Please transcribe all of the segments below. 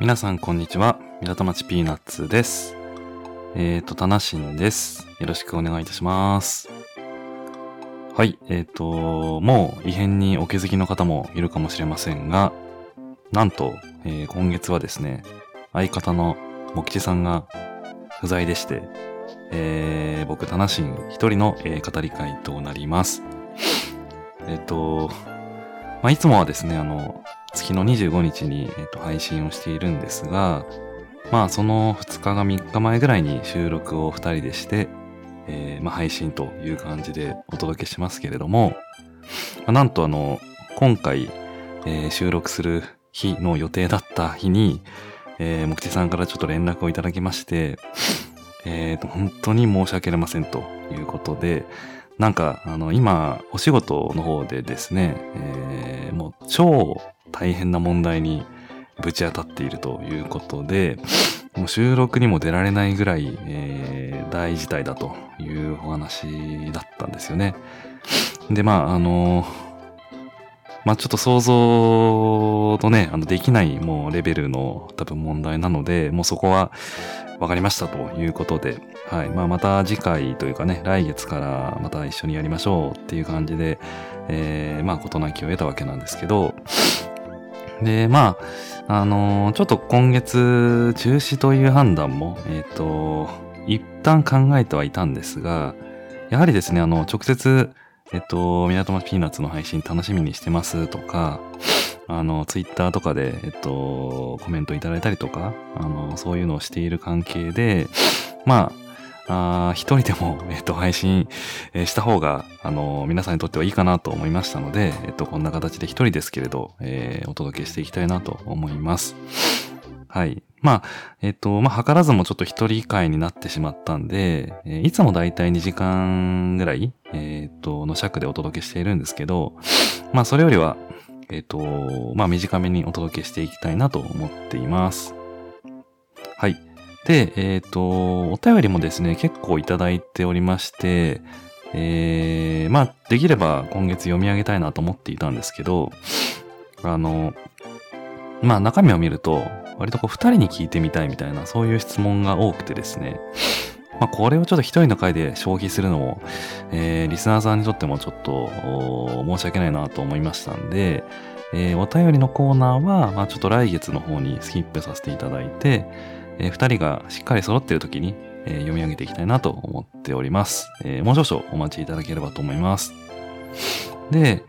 皆さんこんにちは。港町ピーナッツです。えっ、ー、と、タナシンです。よろしくお願いいたします。はい。えっ、と、もう異変にお気づきの方もいるかもしれませんが、なんと、えー今月はですね、相方のもきちさんが不在でして、えー僕、タナシン一人の、えー語り会となります。えっ、と、まあ、いつもはですね、あの、月の25日に、えっと配信をしているんですが、まあその2日が3日前ぐらいに収録を2人でして、えーまあ、配信という感じでお届けしますけれども、まあなんとあの、今回、えー収録する日の予定だった日に、えー、もくちさんからちょっと連絡をいただきまして、えーと、本当に申し訳ありませんということで、なんか、あの、今、お仕事の方でですね、えーもう超大変な問題にぶち当たっているということで、もう収録にも出られないぐらい、えー大事態だというお話だったんですよね。で、まあ、あの、まあちょっと想像とね、あの、できないもうレベルの多分問題なので、もうそこは分かりましたということで、はい。まあまた次回というかね、来月からまた一緒にやりましょうっていう感じで、えーまあ事なきを得たわけなんですけど、で、まあ、あのーちょっと今月中止という判断も、えっ、と、一旦考えてはいたんですが、やはりですね、あの、直接、えっと、港町ピーナッツの配信楽しみにしてますとか、あの、ツイッターとかで、えっと、コメントいただいたりとか、あの、そういうのをしている関係で、まあ、あ一人でも、えっと、配信、した方が、あの、皆さんにとってはいいかなと思いましたので、えっと、こんな形で一人ですけれど、えーお届けしていきたいなと思います。はい。まあ、えっと、まあ、図らずもちょっと一人会になってしまったんで、えーいつもだいたい2時間ぐらい、えっと、の尺でお届けしているんですけど、まあ、それよりは、えっと、まあ、短めにお届けしていきたいなと思っています。はい。で、えっ、と、お便りもですね、結構いただいておりまして、えー、まあ、できれば今月読み上げたいなと思っていたんですけど、あの、まあ、中身を見ると、割とこう、二人に聞いてみたいみたいな、そういう質問が多くてですね、まあ、これをちょっと一人の回で消費するのも、えー、リスナーさんにとってもちょっと、申し訳ないなと思いましたんで、えーお便りのコーナーは、まあ、ちょっと来月の方にスキップさせていただいて、えー二人がしっかり揃っている時に、えー読み上げていきたいなと思っております。えーもう少々お待ちいただければと思います。で、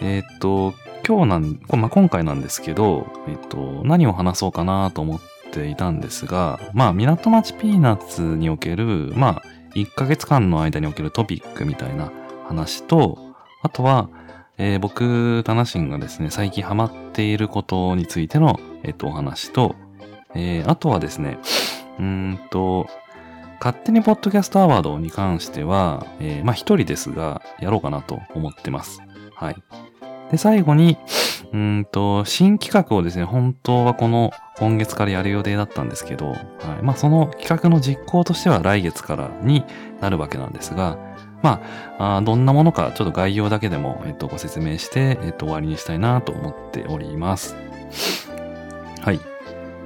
えーっと、今日なん、まあ、今回なんですけど、えっと、何を話そうかなと思っていたんですが、まあ、港町ピーナッツにおける、まあ、1ヶ月間の間におけるトピックみたいな話と、あとは、えー僕、タナシンがですね、最近ハマっていることについての、えっと、お話と、えーあとはですね、うんと、勝手にポッドキャストアワードに関しては、えーまあ一人ですが、やろうかなと思ってます。はい。で、最後に、うんと、新企画をですね、本当はこの今月からやる予定だったんですけど、はい。まあその企画の実行としては来月からになるわけなんですが、まあ、あどんなものかちょっと概要だけでも、えっと、ご説明して、えっと、終わりにしたいなと思っております。はい。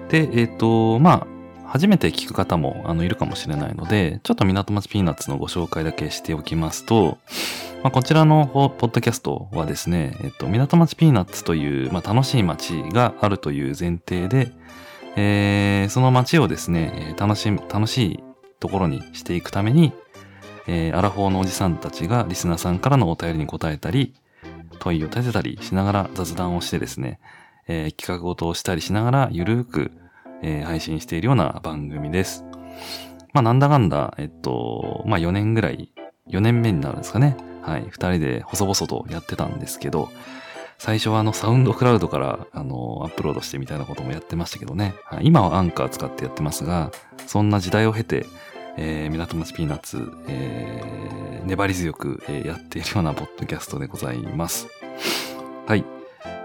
で、えっと、まあ、初めて聞く方もあのいるかもしれないので、ちょっと港町ピーナッツのご紹介だけしておきますと、まあ、こちらのポッドキャストはですね、えっと、港町ピーナッツという、まあ、楽しい街があるという前提で、えーその街をですね、楽し、楽しいところにしていくために、えーアラフォーのおじさんたちがリスナーさんからのお便りに答えたり、問いを立てたりしながら雑談をしてですね、えー企画ごとをしたりしながらゆるーく、えー配信しているような番組です。まあなんだかんだ、えっと、まあ4年ぐらい、4年目になるんですかね。はい。二人で細々とやってたんですけど、最初はあのサウンドクラウドからあのアップロードしてみたいなこともやってましたけどね。はい今はアンカー使ってやってますが、そんな時代を経て、えー、港町ピーナッツ、えー粘り強く、えーやっているようなポッドキャストでございます。はい。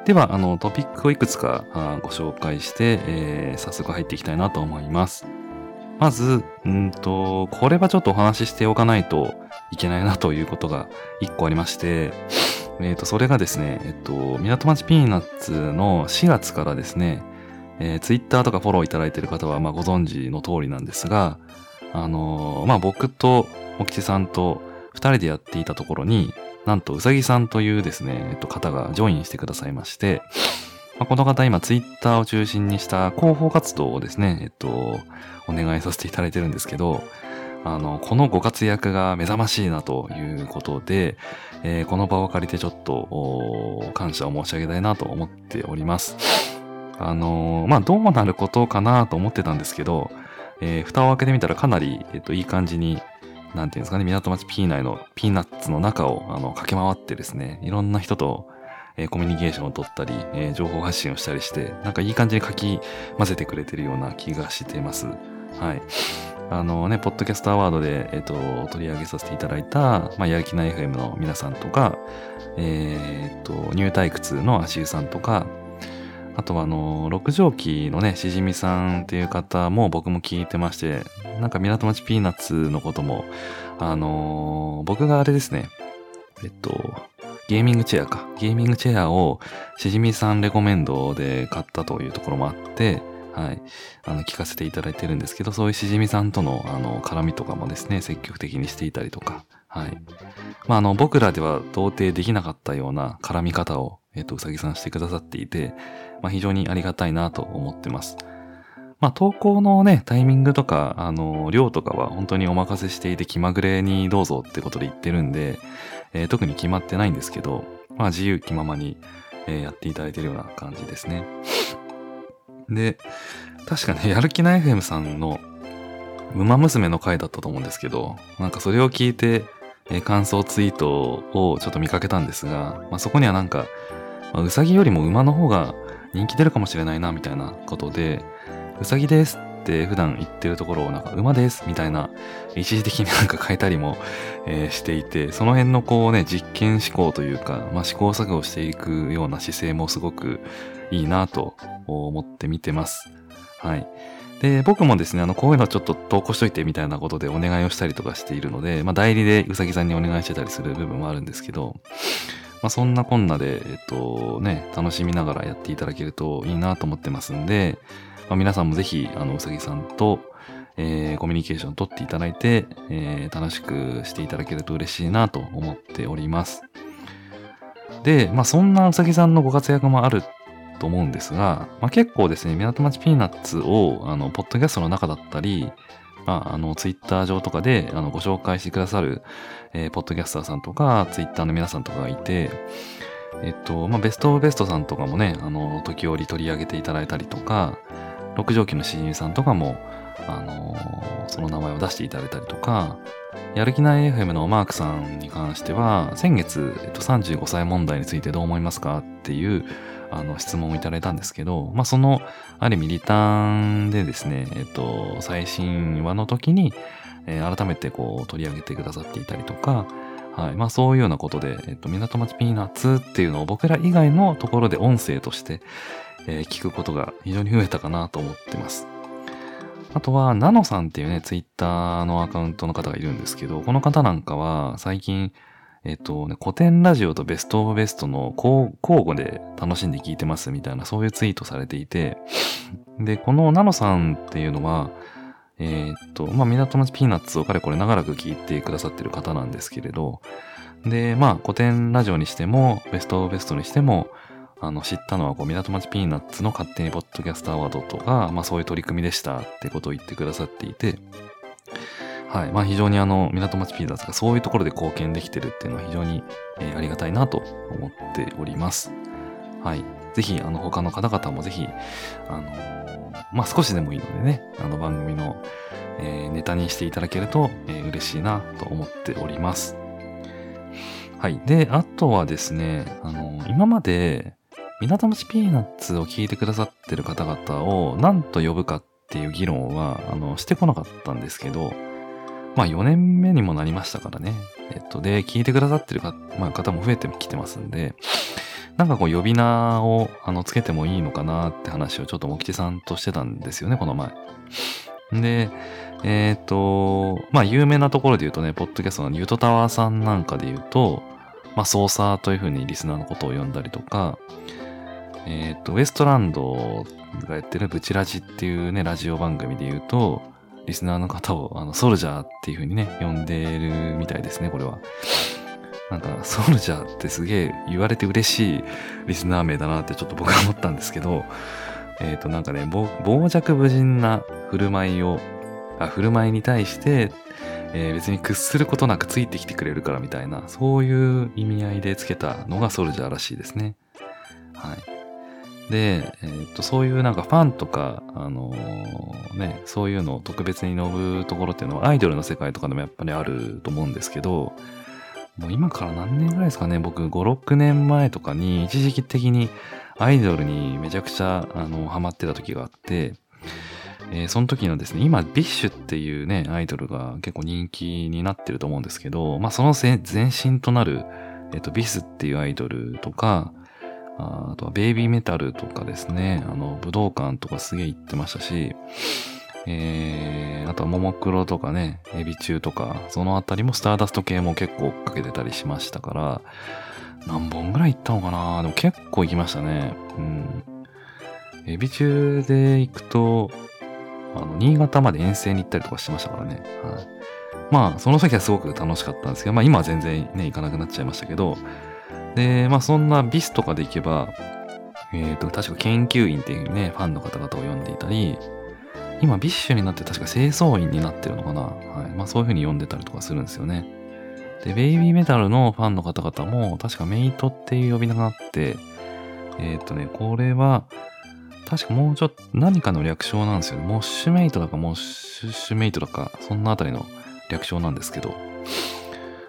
では、あの、トピックをいくつかご紹介して、えー早速入っていきたいなと思います。まず、んと、これはちょっとお話ししておかないといけないなということが一個ありまして、えっ、と、それがですね、えっと、港町ピーナッツの4月からですね、えー、ツイッターとかフォローいただいている方は、まあ、ご存知の通りなんですが、あのー、まあ、僕と、もきちさんと二人でやっていたところに、なんと、うさぎさんというですね、えっと、方がジョインしてくださいまして、まあ、この方今ツイッターを中心にした広報活動をですね、えっと、お願いさせていただいてるんですけど、あの、このご活躍が目覚ましいなということで、えー、この場を借りてちょっと、感謝を申し上げたいなと思っております。あのー、まあ、どうなることかなと思ってたんですけど、えー、蓋を開けてみたらかなり、えっ、と、いい感じに、なんていうんですかね、港町ピー内のピーナッツの中を、あの、駆け回ってですね、いろんな人と、えー、コミュニケーションを取ったり、えー、情報発信をしたりして、なんかいい感じにかき混ぜてくれてるような気がしています。はい。あのね、ポッドキャストアワードで、えっ、ー、と、取り上げさせていただいた、まあ、やる気ない FM の皆さんとか、えっ、と、ニュー退屈の足湯さんとか、あとはあの、六条記のね、しじみさんっていう方も僕も聞いてまして、なんか港町ピーナッツのことも、あのー、僕があれですね、えっと、ゲーミングチェアか。ゲーミングチェアをしじみさんレコメンドで買ったというところもあって、はい。あの、聞かせていただいてるんですけど、そういうしじみさんとの、あの、絡みとかもですね、積極的にしていたりとか、はい。まあ、あの、僕らでは到底できなかったような絡み方を、えっ、と、うさぎさんしてくださっていて、まあ、非常にありがたいなと思ってます。まあ、投稿のね、タイミングとか、あの、量とかは本当にお任せしていて気まぐれにどうぞってことで言ってるんで、えー、特に決まってないんですけど、まあ、自由気ままに、えー、やっていただいてるような感じですね。で、確かね、やる気ない FM さんの、馬娘の回だったと思うんですけど、なんかそれを聞いて、えー、感想ツイートをちょっと見かけたんですが、まあ、そこにはなんか、まあ、うさぎよりも馬の方が人気出るかもしれないな、みたいなことで、うさぎですって普段言ってるところをなんか馬ですみたいな一時的になんか変えたりも、えー、していて、その辺のこうね、実験思考というか、まあ、試行錯誤していくような姿勢もすごくいいなと思って見てます。はい。で、僕もですね、あの、こういうのちょっと投稿しといてみたいなことでお願いをしたりとかしているので、まあ、代理でうさぎさんにお願いしてたりする部分もあるんですけど、まあ、そんなこんなで、えっとね、楽しみながらやっていただけるといいなと思ってますんで、まあ、皆さんもぜひ、あの、うさぎさんと、えー、コミュニケーション取っていただいて、えー、楽しくしていただけると嬉しいなと思っております。で、まあ、そんなうさぎさんのご活躍もあると思うんですが、まあ、結構ですね、港町ピーナッツを、あの、ポッドキャストの中だったり、まあ、の、ツイッター上とかで、あの、ご紹介してくださる、えー、ポッドキャスターさんとか、ツイッターの皆さんとかがいて、えっと、まあ、ベストオブベストさんとかもね、あの、時折取り上げていただいたりとか、六条記の詩人さんとかも、あの、その名前を出していただいたりとか、やる気ない FM のマークさんに関しては、先月、えっと、35歳問題についてどう思いますかっていう、あの、質問をいただいたんですけど、まあ、その、ある意味リターンでですね、えっと、最新話の時に、えー、改めてこう、取り上げてくださっていたりとか、はい。まあそういうようなことで、えっと、港町ピーナッツっていうのを僕ら以外のところで音声として、えー、聞くことが非常に増えたかなと思ってます。あとは、ナノさんっていうね、ツイッターのアカウントの方がいるんですけど、この方なんかは最近、えっとね、古典ラジオとベストオブベストの交互で楽しんで聞いてますみたいな、そういうツイートされていて、で、このナノさんっていうのは、えー、っと、まあ、港町ピーナッツをかれこれ長らく聞いてくださってる方なんですけれど、で、まあ、古典ラジオにしても、ベストオブベストにしても、あの、知ったのは、こう、港町ピーナッツの勝手にポッドキャストアワードとか、まあそういう取り組みでしたってことを言ってくださっていて、はい。まあ非常にあの、港町ピーナッツがそういうところで貢献できてるっていうのは非常に、えー、ありがたいなと思っております。はい。ぜひ、あの、他の方々もぜひ、あの、まあ少しでもいいのでね、あの番組の、えー、ネタにしていただけると、えー、嬉しいなと思っております。はい。で、あとはですね、あの、今まで、港町ピーナッツを聞いてくださってる方々を何と呼ぶかっていう議論は、あの、してこなかったんですけど、まあ4年目にもなりましたからね。えっと、で、聞いてくださってるか、まあ、方も増えてきてますんで、なんかこう呼び名をあのつけてもいいのかなって話をちょっともきちさんとしてたんですよね、この前。で、えっ、と、まあ、有名なところで言うとね、ポッドキャストのユトタワーさんなんかで言うと、まあ、ソーサーというふうにリスナーのことを呼んだりとか、えっ、と、ウエストランドがやってるブチラジっていうね、ラジオ番組で言うと、リスナーの方をあのソルジャーっていうふうにね、呼んでるみたいですね、これは。なんか、ソルジャーってすげえ言われて嬉しいリスナー名だなってちょっと僕は思ったんですけど、えっ、と、なんかね、傍若無人な振る舞いを、あ振る舞いに対して、えー、別に屈することなくついてきてくれるからみたいな、そういう意味合いでつけたのがソルジャーらしいですね。はい。で、えー、っと、そういうなんかファンとか、あのー、ね、そういうのを特別に呼ぶところっていうのはアイドルの世界とかでもやっぱりあると思うんですけど、もう今から何年ぐらいですかね、僕5、6年前とかに一時期的にアイドルにめちゃくちゃ、あの、ハマってた時があって、えー、その時のですね、今、 BiSH っていうね、アイドルが結構人気になってると思うんですけど、まあその前身となる、えっ、と、 BiS っていうアイドルとか、あとは BABYMETAL とかですね、あの、武道館とかすげえ行ってましたし、えー、あとはももクロとかね、エビ中とか、そのあたりもスターダスト系も結構追っかけてたりしましたから、何本ぐらい行ったのかなでも結構行きましたね。うん。エビ中で行くと、あの、新潟まで遠征に行ったりとかしてましたからね。はい。まあ、その時はすごく楽しかったんですけど、まあ今は全然ね、行かなくなっちゃいましたけど、で、まあそんな BiS とかで行けば、えっ、ー、と、確か研究員っていうね、ファンの方々を呼んでいたり、今 BiSH になって確か清掃員になってるのかな。はい。まあそういう風に呼んでたりとかするんですよね。で、ベイビーメタルのファンの方々も、確かメイトっていう呼び名があって、えっ、ー、とね、これは、確かもうちょっと何かの略称なんですよね。モッシュメイトだかモッシュメイトだか、そんなあたりの略称なんですけど。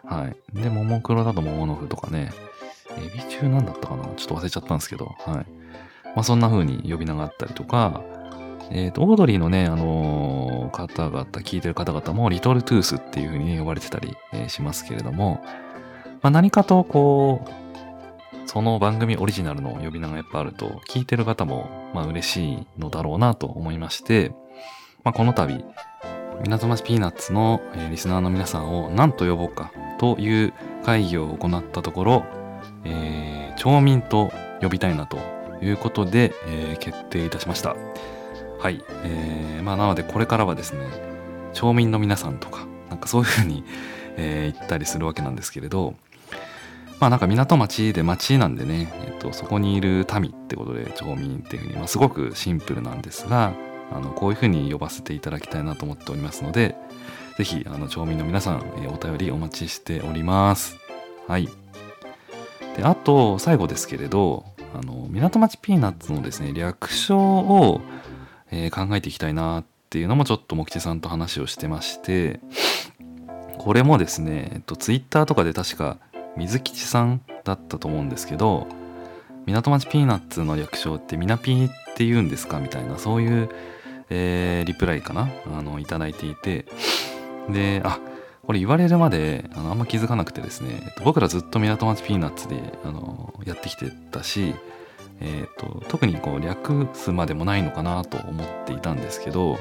はい。で、ももクロだとモモノフとかね、エビ中なんだったかな？ちょっと忘れちゃったんですけど、はい。まあそんな風に呼び名があったりとか、えっ、ー、と、オードリーのね、あのー、方々、聞いてる方々も、リトルトゥースっていう風に、ね、呼ばれてたり、えー、しますけれども、まあ何かとこう、その番組オリジナルの呼び名がやっぱあると、聞いてる方も、まあ嬉しいのだろうなと思いまして、まあこの度、港町ピーナッツの、え、リスナーの皆さんを何と呼ぼうかという会議を行ったところ、えー、町民と呼びたいなということで、えー、決定いたしました。はい。えー、まあなのでこれからはですね、町民の皆さんとか、なんかそういうふうに、えー、言ったりするわけなんですけれど、まあなんか港町で町なんでね、えっと、そこにいる民ってことで町民っていうふうに、まあ、すごくシンプルなんですが、あの、こういうふうに呼ばせていただきたいなと思っておりますので、ぜひ、あの、町民の皆さん、えー、お便りお待ちしております。はい。で、あと、最後ですけれど、あの、港町ピーナッツのですね、略称を、えー、考えていきたいなっていうのもちょっと木地さんと話をしてまして、これもですね、えっと、ツイッターとかで確か水吉さんだったと思うんですけど港町ピーナッツの略称ってみなピーって言うんですかみたいなそういう、えー、リプライかなあのいただいていてであこれ言われるまであのあんま気づかなくてですねえっと僕らずっと港町ピーナッツであのやってきてたし、えーと、特にこう略すまでもないのかなと思っていたんですけど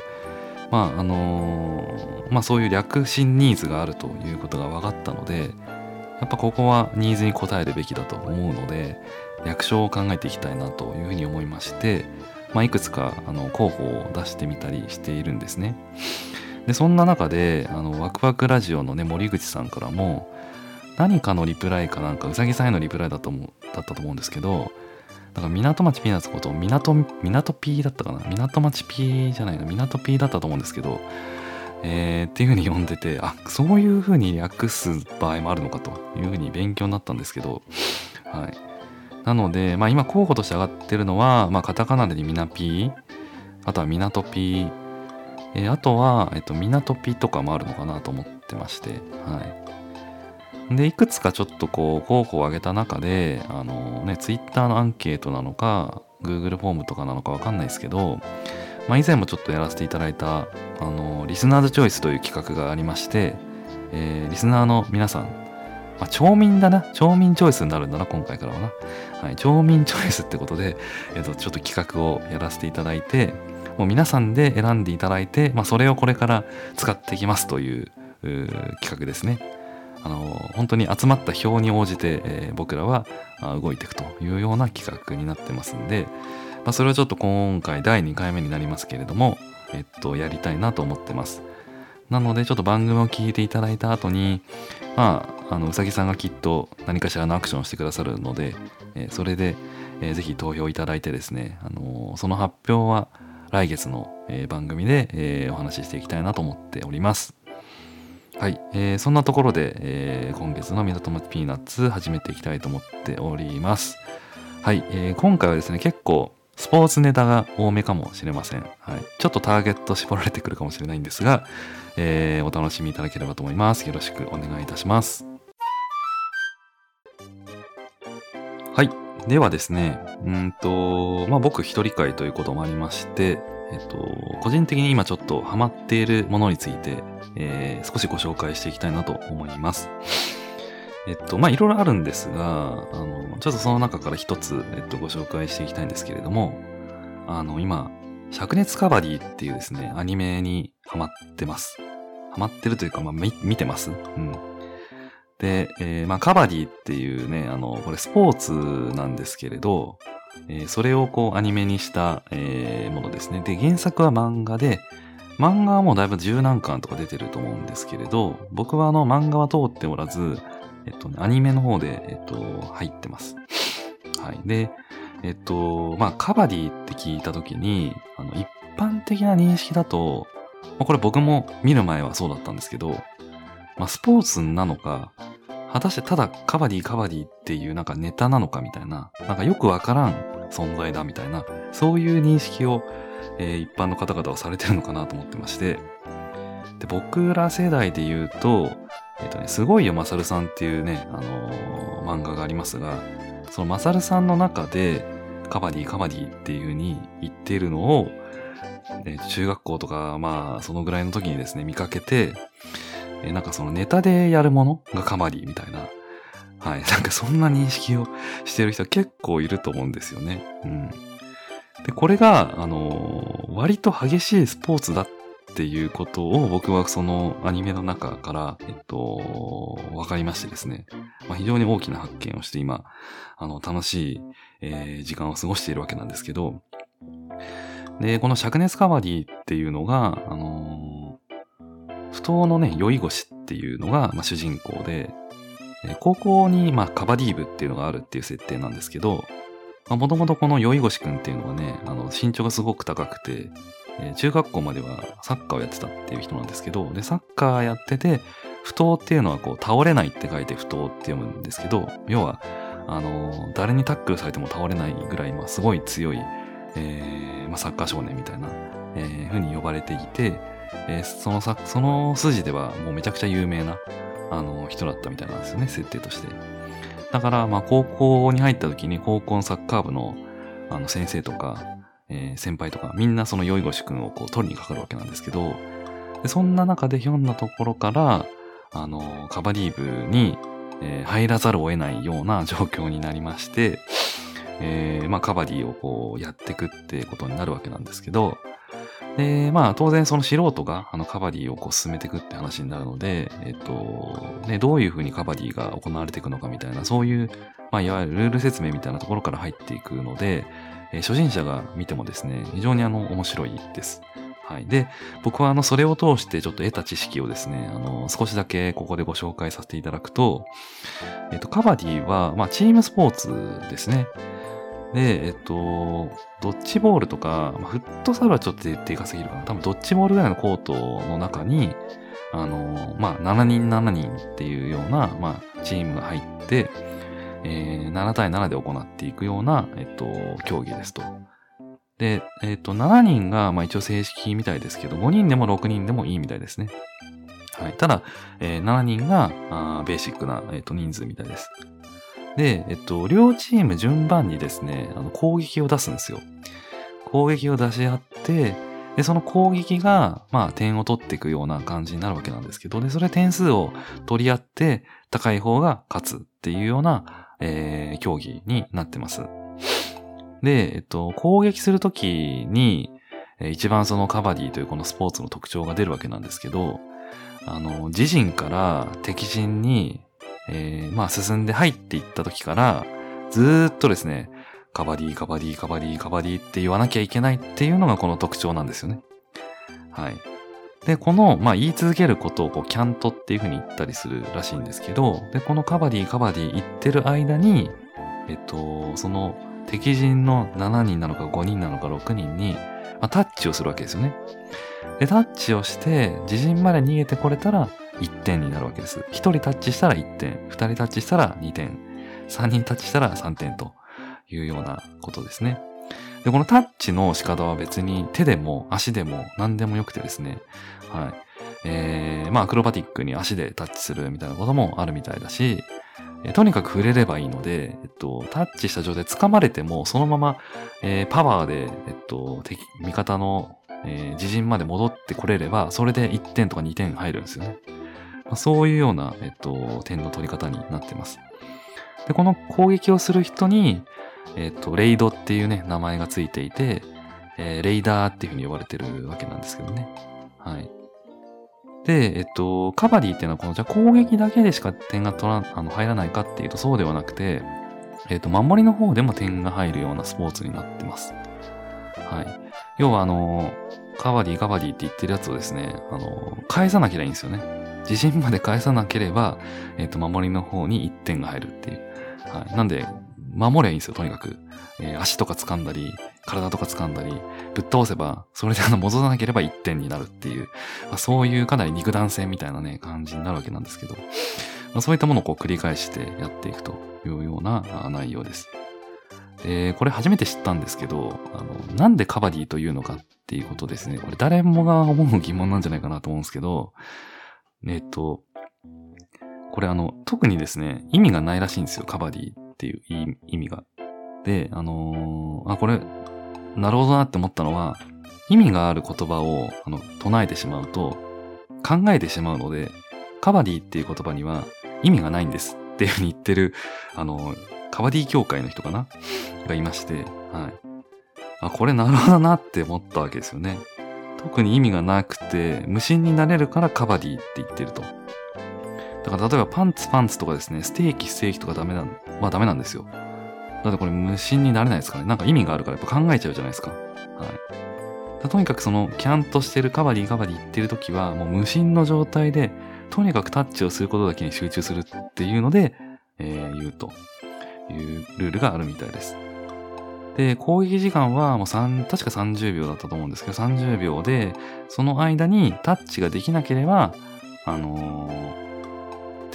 まああの、まあそういう略心ニーズがあるということが分かったのでやっぱここはニーズに応えるべきだと思うので略称を考えていきたいなというふうに思いまして、まあ、いくつかあの候補を出してみたりしているんですね。でそんな中であのワクワクラジオのね森口さんからも何かのリプライかなんかうさぎさんへのリプライだと思だったと思うんですけどだから港町ピーナッツこと港港ピーだったかな？港町ピーじゃないの港ピーだったと思うんですけどえー、っていうふうに読んでてあそういうふうに訳す場合もあるのかというふうに勉強になったんですけど、はい、なので、まあ、今候補として上がってるのは、まあ、カタカナでミナピーあとはミナトピー、えー、あとは、えっと、ミナトピとかもあるのかなと思ってまして、はい。でいくつかちょっとこう候補を挙げた中であのねツイッターのアンケートなのか Google フォームとかなのかわかんないですけどまあ、以前もちょっとやらせていただいたあのリスナーズチョイスという企画がありまして、えー、リスナーの皆さん、まあ、町民だな町民チョイスになるんだな今回からはな、はい、町民チョイスってことで、えー、とちょっと企画をやらせていただいてもう皆さんで選んでいただいて、まあ、それをこれから使っていきますという企画ですね。あの本当に集まった票に応じて、えー、僕らは動いていくというような企画になってますんで、まあ、それはちょっと今回第2回目になりますけれども、えっと、やりたいなと思ってます。なので、ちょっと番組を聞いていただいた後に、まあ、あの、うさぎさんがきっと何かしらのアクションをしてくださるので、えー、それで、えー、ぜひ投票いただいてですね、あのー、その発表は来月の、え、番組で、え、お話ししていきたいなと思っております。はい、えー、そんなところで、えー、今月の港町ピーナッツ始めていきたいと思っております。はい、えー、今回はですね、結構スポーツネタが多めかもしれません。はい、ちょっとターゲット絞られてくるかもしれないんですが、えー、お楽しみいただければと思います。よろしくお願いいたします。はい。ではですね、うんと、まあ、僕一人会ということもありまして、えっと、個人的に今ちょっとハマっているものについて、えー、少しご紹介していきたいなと思います。えっと、まあ、いろいろあるんですが、あの、ちょっとその中から一つ、えっと、ご紹介していきたいんですけれども、あの、今、灼熱カバディっていうですね、アニメにハマってます。ハマってるというか、まあ、見てます？うん。で、えー、まあ、カバディっていうね、あの、これスポーツなんですけれど、えー、それをこうアニメにした、えー、ものですね。で、原作は漫画で、漫画はもうだいぶ十何巻とか出てると思うんですけれど、僕はあの漫画は通っておらず、えっと、ね、アニメの方で、えっと、入ってます。はい。で、えっと、まあ、カバディって聞いたときに、あの、一般的な認識だと、これ僕も見る前はそうだったんですけど、まあ、スポーツなのか、果たしてただカバディカバディっていうなんかネタなのかみたいな、なんかよくわからん存在だみたいな、そういう認識を、えー、一般の方々はされてるのかなと思ってまして、で、僕ら世代で言うと、えっ、ー、とね、すごいよ、まさるさんっていうね、あのー、漫画がありますが、そのまさるさんの中で、カバディカバディっていう風に言ってるのを、え中学校とか、まあ、そのぐらいの時にですね、見かけて、えなんかそのネタでやるものがカバディみたいな、はい、なんかそんな認識をしてる人結構いると思うんですよね。うん。で、これが、あのー、割と激しいスポーツだっていうことを僕はそのアニメの中から、えっと、わかりましてですね。まあ、非常に大きな発見をして今、あの、楽しい、えー、時間を過ごしているわけなんですけど、で、この灼熱カバディっていうのが、あのー、不当のね、酔い腰っていうのが、まあ、主人公で、高校に、まあ、カバディー部っていうのがあるっていう設定なんですけど、もともとこの酔い腰くんっていうのはね、あの、身長がすごく高くて、えー、中学校まではサッカーをやってたっていう人なんですけど、で、サッカーやってて、不当っていうのはこう、倒れないって書いて不当って読むんですけど、要は、あの、誰にタックルされても倒れないぐらい、まあ、すごい強い、えー、まあ、サッカー少年みたいな、えー、風に呼ばれていて、えー、そのさ、その筋ではもうめちゃくちゃ有名な、あの、人だったみたいなんですよね、設定として。だから、まあ、高校に入った時に高校のサッカー部の、あの、先生とか、えー、先輩とか、みんなその酔い腰くんをこう取りにかかるわけなんですけど、でそんな中でひょんなところから、あの、カバディ部に、えー、入らざるを得ないような状況になりまして、えー、まあ、カバディをこうやってくってことになるわけなんですけど、で、まあ、当然その素人があのカバディをこう進めていくって話になるので、えっと、ね、どういうふうにカバディが行われていくのかみたいな、そういう、まあ、いわゆるルール説明みたいなところから入っていくので、えー、初心者が見てもですね、非常にあの、面白いです。はい。で、僕はあの、それを通してちょっと得た知識をですね、あの、少しだけここでご紹介させていただくと、えっと、カバディは、まあ、チームスポーツですね。で、えっと、ドッジボールとか、フットサルはちょっとでかすぎるかな。多分ドッジボールぐらいのコートの中に、あの、まあ、7人7人っていうような、まあ、チームが入って、えー、7対7で行っていくような、えっと、競技ですと。で、えっと、7人が、まあ一応正式みたいですけど、5人でも6人でもいいみたいですね。はい。ただ、えー、7人が、あベーシックな、えっと、人数みたいです。で、えっと、両チーム順番にですね、あの攻撃を出すんですよ。攻撃を出し合って、で、その攻撃が、まあ、点を取っていくような感じになるわけなんですけど、で、それ点数を取り合って、高い方が勝つっていうような、えー、競技になってます。で、えっと、攻撃するときに、一番そのカバディというこのスポーツの特徴が出るわけなんですけど、あの、自陣から敵陣に、えーまあ進んで入っていった時から、ずっとですね、カバディ、カバディ、カバディ、カバディって言わなきゃいけないっていうのがこの特徴なんですよね。はい。で、この、まあ、言い続けることをこう、キャントっていう風に言ったりするらしいんですけど、で、このカバディ、カバディ言ってる間に、えっと、その敵陣の7人なのか5人なのか6人に、まあ、タッチをするわけですよね。で、タッチをして、自陣まで逃げてこれたら1点になるわけです。1人タッチしたら1点、2人タッチしたら2点、3人タッチしたら3点というようなことですね。で、このタッチの仕方は別に手でも足でも何でもよくてですね、はい。えー、まあ、アクロバティックに足でタッチするみたいなこともあるみたいだし、えーとにかく触れればいいので、えっと、タッチした状態で掴まれても、そのまま、えーパワーで、えっと、敵、味方の、えー自陣まで戻ってこれれば、それで1点とか2点入るんですよね。まあ、そういうような、えっと、点の取り方になってます。で、この攻撃をする人に、えっと、レイドっていうね、名前がついていて、えーレイダーっていうふうに呼ばれてるわけなんですけどね。はい。で、えっと、カバディっていうのは、この、じゃ攻撃だけでしか点が取ら、あの、入らないかっていうと、そうではなくて、えっと、守りの方でも点が入るようなスポーツになってます。はい。要は、あの、カバディ、カバディって言ってるやつをですね、あの、返さなきゃいいんですよね。自陣まで返さなければ、えっと、守りの方に1点が入るっていう。はい。なんで、守りゃいいんですよ、とにかく。えー足とか掴んだり、体とか掴んだり、ぶっ倒せば、それであの、戻さなければ1点になるっていう、まあ、そういうかなり肉弾戦みたいなね、感じになるわけなんですけど、まあ、そういったものをこう繰り返してやっていくというような内容です。で、これ初めて知ったんですけど、あの、なんでカバディというのかっていうことですね。これ誰もが思う疑問なんじゃないかなと思うんですけど、えっと、これあの、特にですね、意味がないらしいんですよ、カバディっていう意味が。で、あのーあ、これ、なるほどなって思ったのは、意味がある言葉をあの唱えてしまうと、考えてしまうので、カバディっていう言葉には意味がないんですっていうふうに言ってる、あの、カバディ協会の人かな？がいまして、はい。あ、これなるほどなって思ったわけですよね。特に意味がなくて、無心になれるからカバディって言ってると。だから例えばパンツパンツとかですね、ステーキステーキとかダメなん、まあダメなんですよ。だってこれ無心になれないですからね。なんか意味があるからやっぱ考えちゃうじゃないですか。はい。とにかくそのキャンとしてるカバディカバディ言ってる時はもう無心の状態で、とにかくタッチをすることだけに集中するっていうので、えー言うというルールがあるみたいです。で、攻撃時間はもう3、確か30秒だったと思うんですけど、30秒で、その間にタッチができなければ、あのー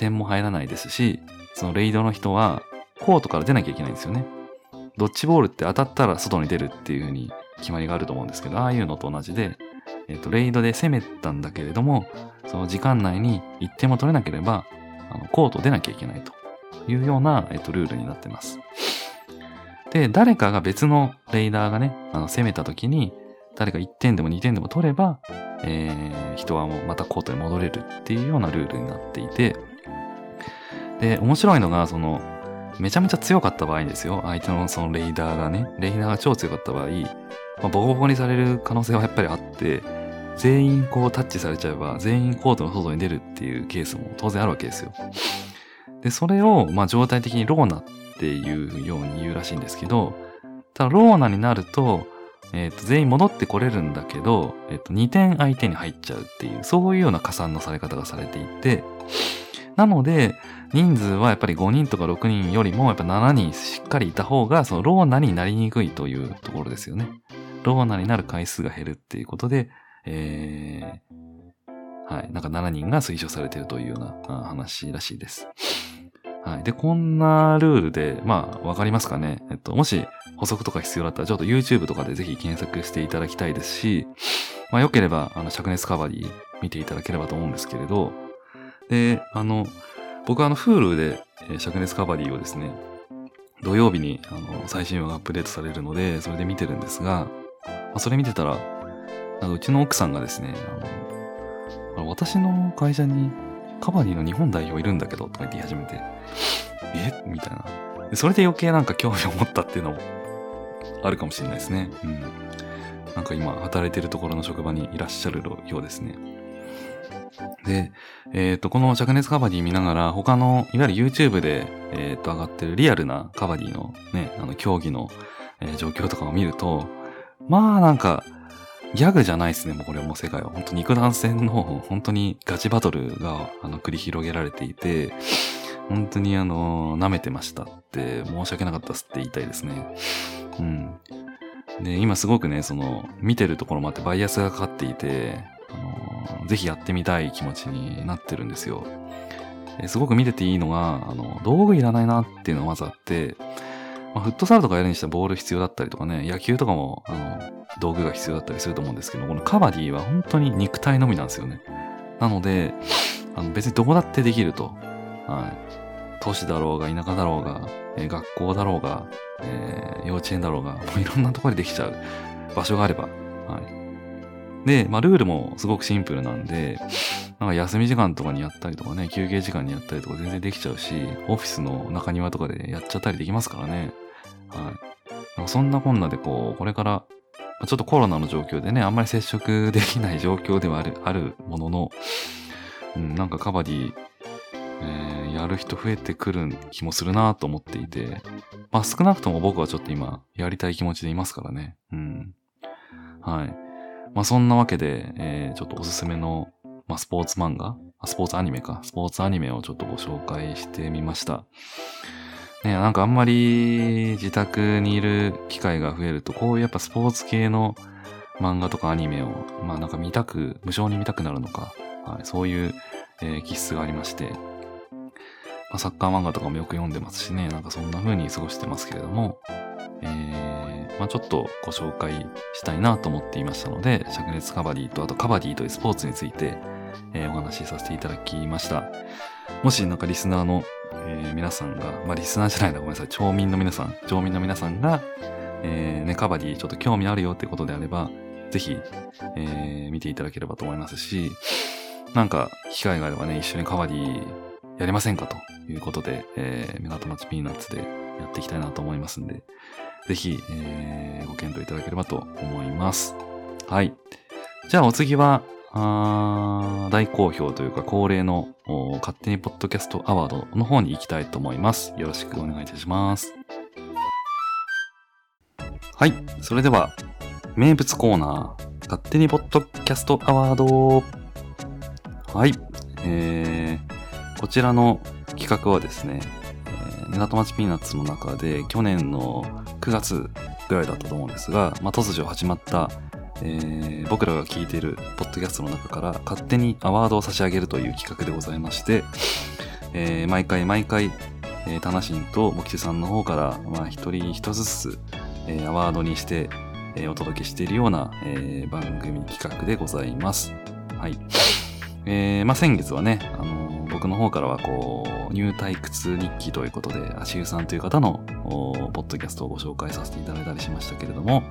点も入らないですし、そのレイドの人はコートから出なきゃいけないんですよね。ドッジボールって当たったら外に出るっていう風に決まりがあると思うんですけど、ああいうのと同じで、えっ、と、レイドで攻めたんだけれども、その時間内に1点も取れなければ、あのコート出なきゃいけないというような、えっ、と、ルールになってます。で、誰かが別のレイダーがね、あの攻めた時に、誰か1点でも2点でも取れば、えー人はもうまたコートに戻れるっていうようなルールになっていて、で、面白いのが、その、めちゃめちゃ強かった場合ですよ、相手のそのレイダーがね、レイダーが超強かった場合、まあ、ボコボコにされる可能性はやっぱりあって、全員こうタッチされちゃえば、全員コートの外に出るっていうケースも当然あるわけですよ。で、それを、まあ、状態的にローナっていうように言うらしいんですけど、ただローナになると、えっ、と、全員戻ってこれるんだけど、えっ、と、2点相手に入っちゃうっていう、そういうような加算のされ方がされていて、なので、人数はやっぱり5人とか6人よりも、やっぱ7人しっかりいた方が、そのローナになりにくいというところですよね。ローナになる回数が減るっていうことで、えー、はい。なんか7人が推奨されているというような話らしいです。はい。で、こんなルールで、まあ、わかりますかね？えっと、もし補足とか必要だったら、ちょっと YouTube とかでぜひ検索していただきたいですし、まあ、良ければ、あの、灼熱カバディ見ていただければと思うんですけれど、で、あの、僕はあの、Hulu で、えー灼熱カバディをですね、土曜日に、あの、最新話がアップデートされるので、それで見てるんですが、まあ、それ見てたら、なんかうちの奥さんがですね、あの、私の会社にカバディの日本代表いるんだけど、とか言って言い始めて、え？みたいな。それで余計なんか興味を持ったっていうのもあるかもしれないですね。うん。なんか今働いてるところの職場にいらっしゃるようですね。で、えっ、ー、と、この灼熱カバディ見ながら、他の、いわゆる YouTube で、えっ、ー、と、上がってるリアルなカバディのね、あの、競技の、えー、状況とかを見ると、まあなんか、ギャグじゃないですね、もうこれもう世界は。本当肉弾戦の、本当にガチバトルが、あの、繰り広げられていて、本当にあの、舐めてましたって、申し訳なかったっすって言いたいですね。うん。で、今すごくね、その、見てるところもあってバイアスがかかっていて、あの、ぜひやってみたい気持ちになってるんですよ。すごく見てていいのが、あの、道具いらないなっていうのがまずあって、まあ、フットサルとかやるにしてはボール必要だったりとかね、野球とかも、あの、道具が必要だったりすると思うんですけど、このカバディは本当に肉体のみなんですよね。なので、あの別にどこだってできると。はい。都市だろうが、田舎だろうが、えー、学校だろうが、えー、幼稚園だろうが、もういろんなところでできちゃう場所があれば。はい。で、まあ、ルールもすごくシンプルなんで、なんか休み時間とかにやったりとかね、休憩時間にやったりとか全然できちゃうし、オフィスの中庭とかでやっちゃったりできますからね。はい。そんなこんなでこう、これから、ちょっとコロナの状況でね、あんまり接触できない状況ではある、あるものの、うん、なんかカバディ、えー、やる人増えてくる気もするなと思っていて、まあ少なくとも僕はちょっと今、やりたい気持ちでいますからね。うん。はい。まあそんなわけで、えー、ちょっとおすすめのまあ、スポーツ漫画スポーツアニメか。スポーツアニメをちょっとご紹介してみました。ね、なんかあんまり自宅にいる機会が増えると、こういうやっぱスポーツ系の漫画とかアニメを、まあなんか見たく、無償に見たくなるのか、はい、そういう、えー、気質がありまして、まあ、サッカー漫画とかもよく読んでますしね、なんかそんな風に過ごしてますけれども、えー、まあちょっとご紹介したいなと思っていましたので、灼熱カバディとあとカバディというスポーツについて、えー、お話しさせていただきました。もしなんかリスナーの、えー、皆さんが、まあリスナーじゃないな、ごめんなさい、町民の皆さん、町民の皆さんが、えー、ね、カバディちょっと興味あるよってことであれば、ぜひ、えー、見ていただければと思いますし、なんか、機会があればね、一緒にカバディやりませんかということで、えー、港町ピーナッツでやっていきたいなと思いますんで、ぜひ、えー、ご検討いただければと思います。はい。じゃあお次は、あ大好評というか恒例の勝手にポッドキャストアワードの方に行きたいと思います。よろしくお願いいたします。はい。それでは、名物コーナー、勝手にポッドキャストアワード。はい。えー、こちらの企画はですね、えー、港町ピーナッツの中で去年の9月ぐらいだったと思うんですが、まあ、突如始まったえー、僕らが聞いているポッドキャストの中から勝手にアワードを差し上げるという企画でございまして、えー、毎回毎回、えー、タナシンとモキテさんの方から、まあ、一人一つずつ、えー、アワードにして、えー、お届けしているような、えー、番組企画でございます。はい。えー、まあ、先月はね、あのー、僕の方からはこう、ニュー退屈日記ということで、足湯さんという方の、ポッドキャストをご紹介させていただいたりしましたけれども、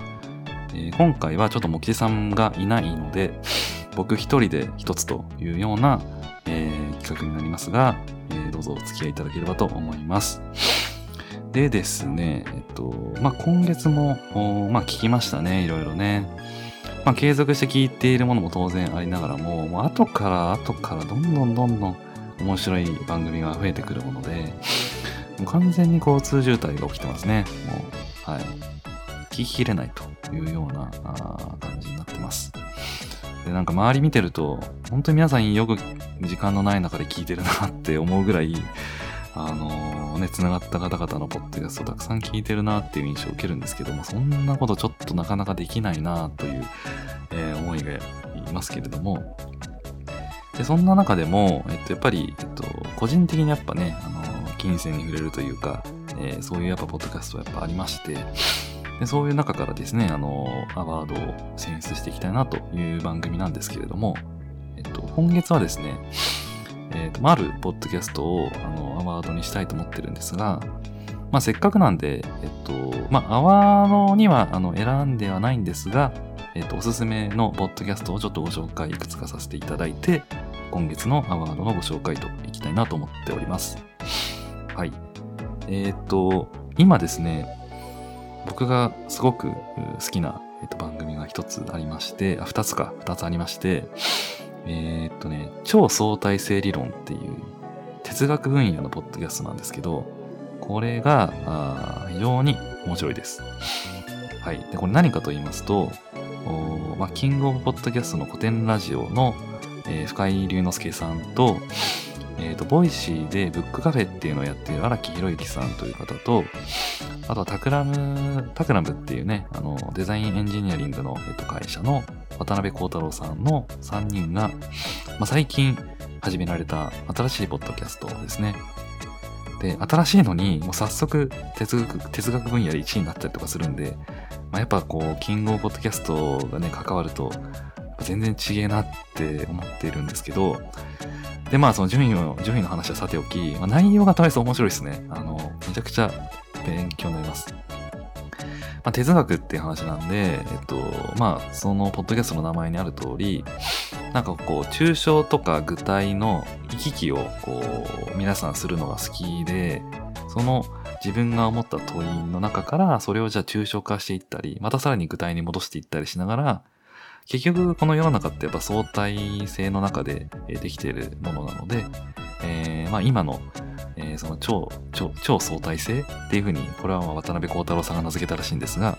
えー、今回はちょっとモキテさんがいないので、僕一人で一つというような、えー、企画になりますが、えー、どうぞお付き合いいただければと思います。でですね、えっと、まあ、今月も、まあ、聞きましたね、いろいろね。まあ、継続して聞いているものも当然ありながらも、もう後から後からどんどんどんどん面白い番組が増えてくるもので、もう完全に交通渋滞が起きてますね。もう、はい。聞ききれないと。いうような感じになってます。で、なんか周り見てると、本当に皆さんよく時間のない中で聞いてるなって思うぐらい、あのー、ね、繋がった方々のポッドキャストたくさん聞いてるなっていう印象を受けるんですけども、そんなことちょっとなかなかできないなという、えー、思いがいますけれども、で、そんな中でも、えっと、やっぱり、えっと、個人的にやっぱね、あのー、金銭に触れるというか、えー、そういうやっぱポッドキャストはやっぱありまして、でそういう中からですね、あの、アワードを選出していきたいなという番組なんですけれども、えっと、今月はですね、えっと、まあるポッドキャストを、あの、アワードにしたいと思ってるんですが、まあ、せっかくなんで、えっと、まあ、アワードには、あの、選んではないんですが、えっと、おすすめのポッドキャストをちょっとご紹介いくつかさせていただいて、今月のアワードのご紹介といきたいなと思っております。はい。えっと、今ですね、僕がすごく好きなえっと、番組が一つありまして、あ、二つか、二つありまして、えー、っとね、超相対性理論っていう哲学分野のポッドキャストなんですけど、これがあ非常に面白いです。はい。で、これ何かと言いますと、まあ、キングオブポッドキャストのコテンラジオの、えー、深井龍之介さんと、えっ、ー、と、 Voicy でブックカフェっていうのをやっている荒木博行さんという方と、あとはタクラム、タクラムっていうね、あの、デザインエンジニアリングの、えっと、会社の渡邉康太郎さんの3人が、まあ、最近始められた新しいポッドキャストですね。で、新しいのに、もう早速哲学、哲学分野で1位になったりとかするんで、まあ、やっぱこう、キングオブポッドキャストがね、関わると、全然違えなって思っているんですけど、で、まあ、その順位の、順位の話はさておき、まあ、内容がとりあえず面白いですね。あの、めちゃくちゃ勉強になります。まあ、哲学っていう話なんで、えっと、まあ、そのポッドキャストの名前にある通り、なんかこう、抽象とか具体の行き来を、こう、皆さんするのが好きで、その自分が思った問いの中から、それをじゃあ抽象化していったり、またさらに具体に戻していったりしながら、結局この世の中ってやっぱ相対性の中でできているものなので、えー、まあ今の、えー、その超超超相対性っていうふうにこれは渡辺幸太郎さんが名付けたらしいんですが、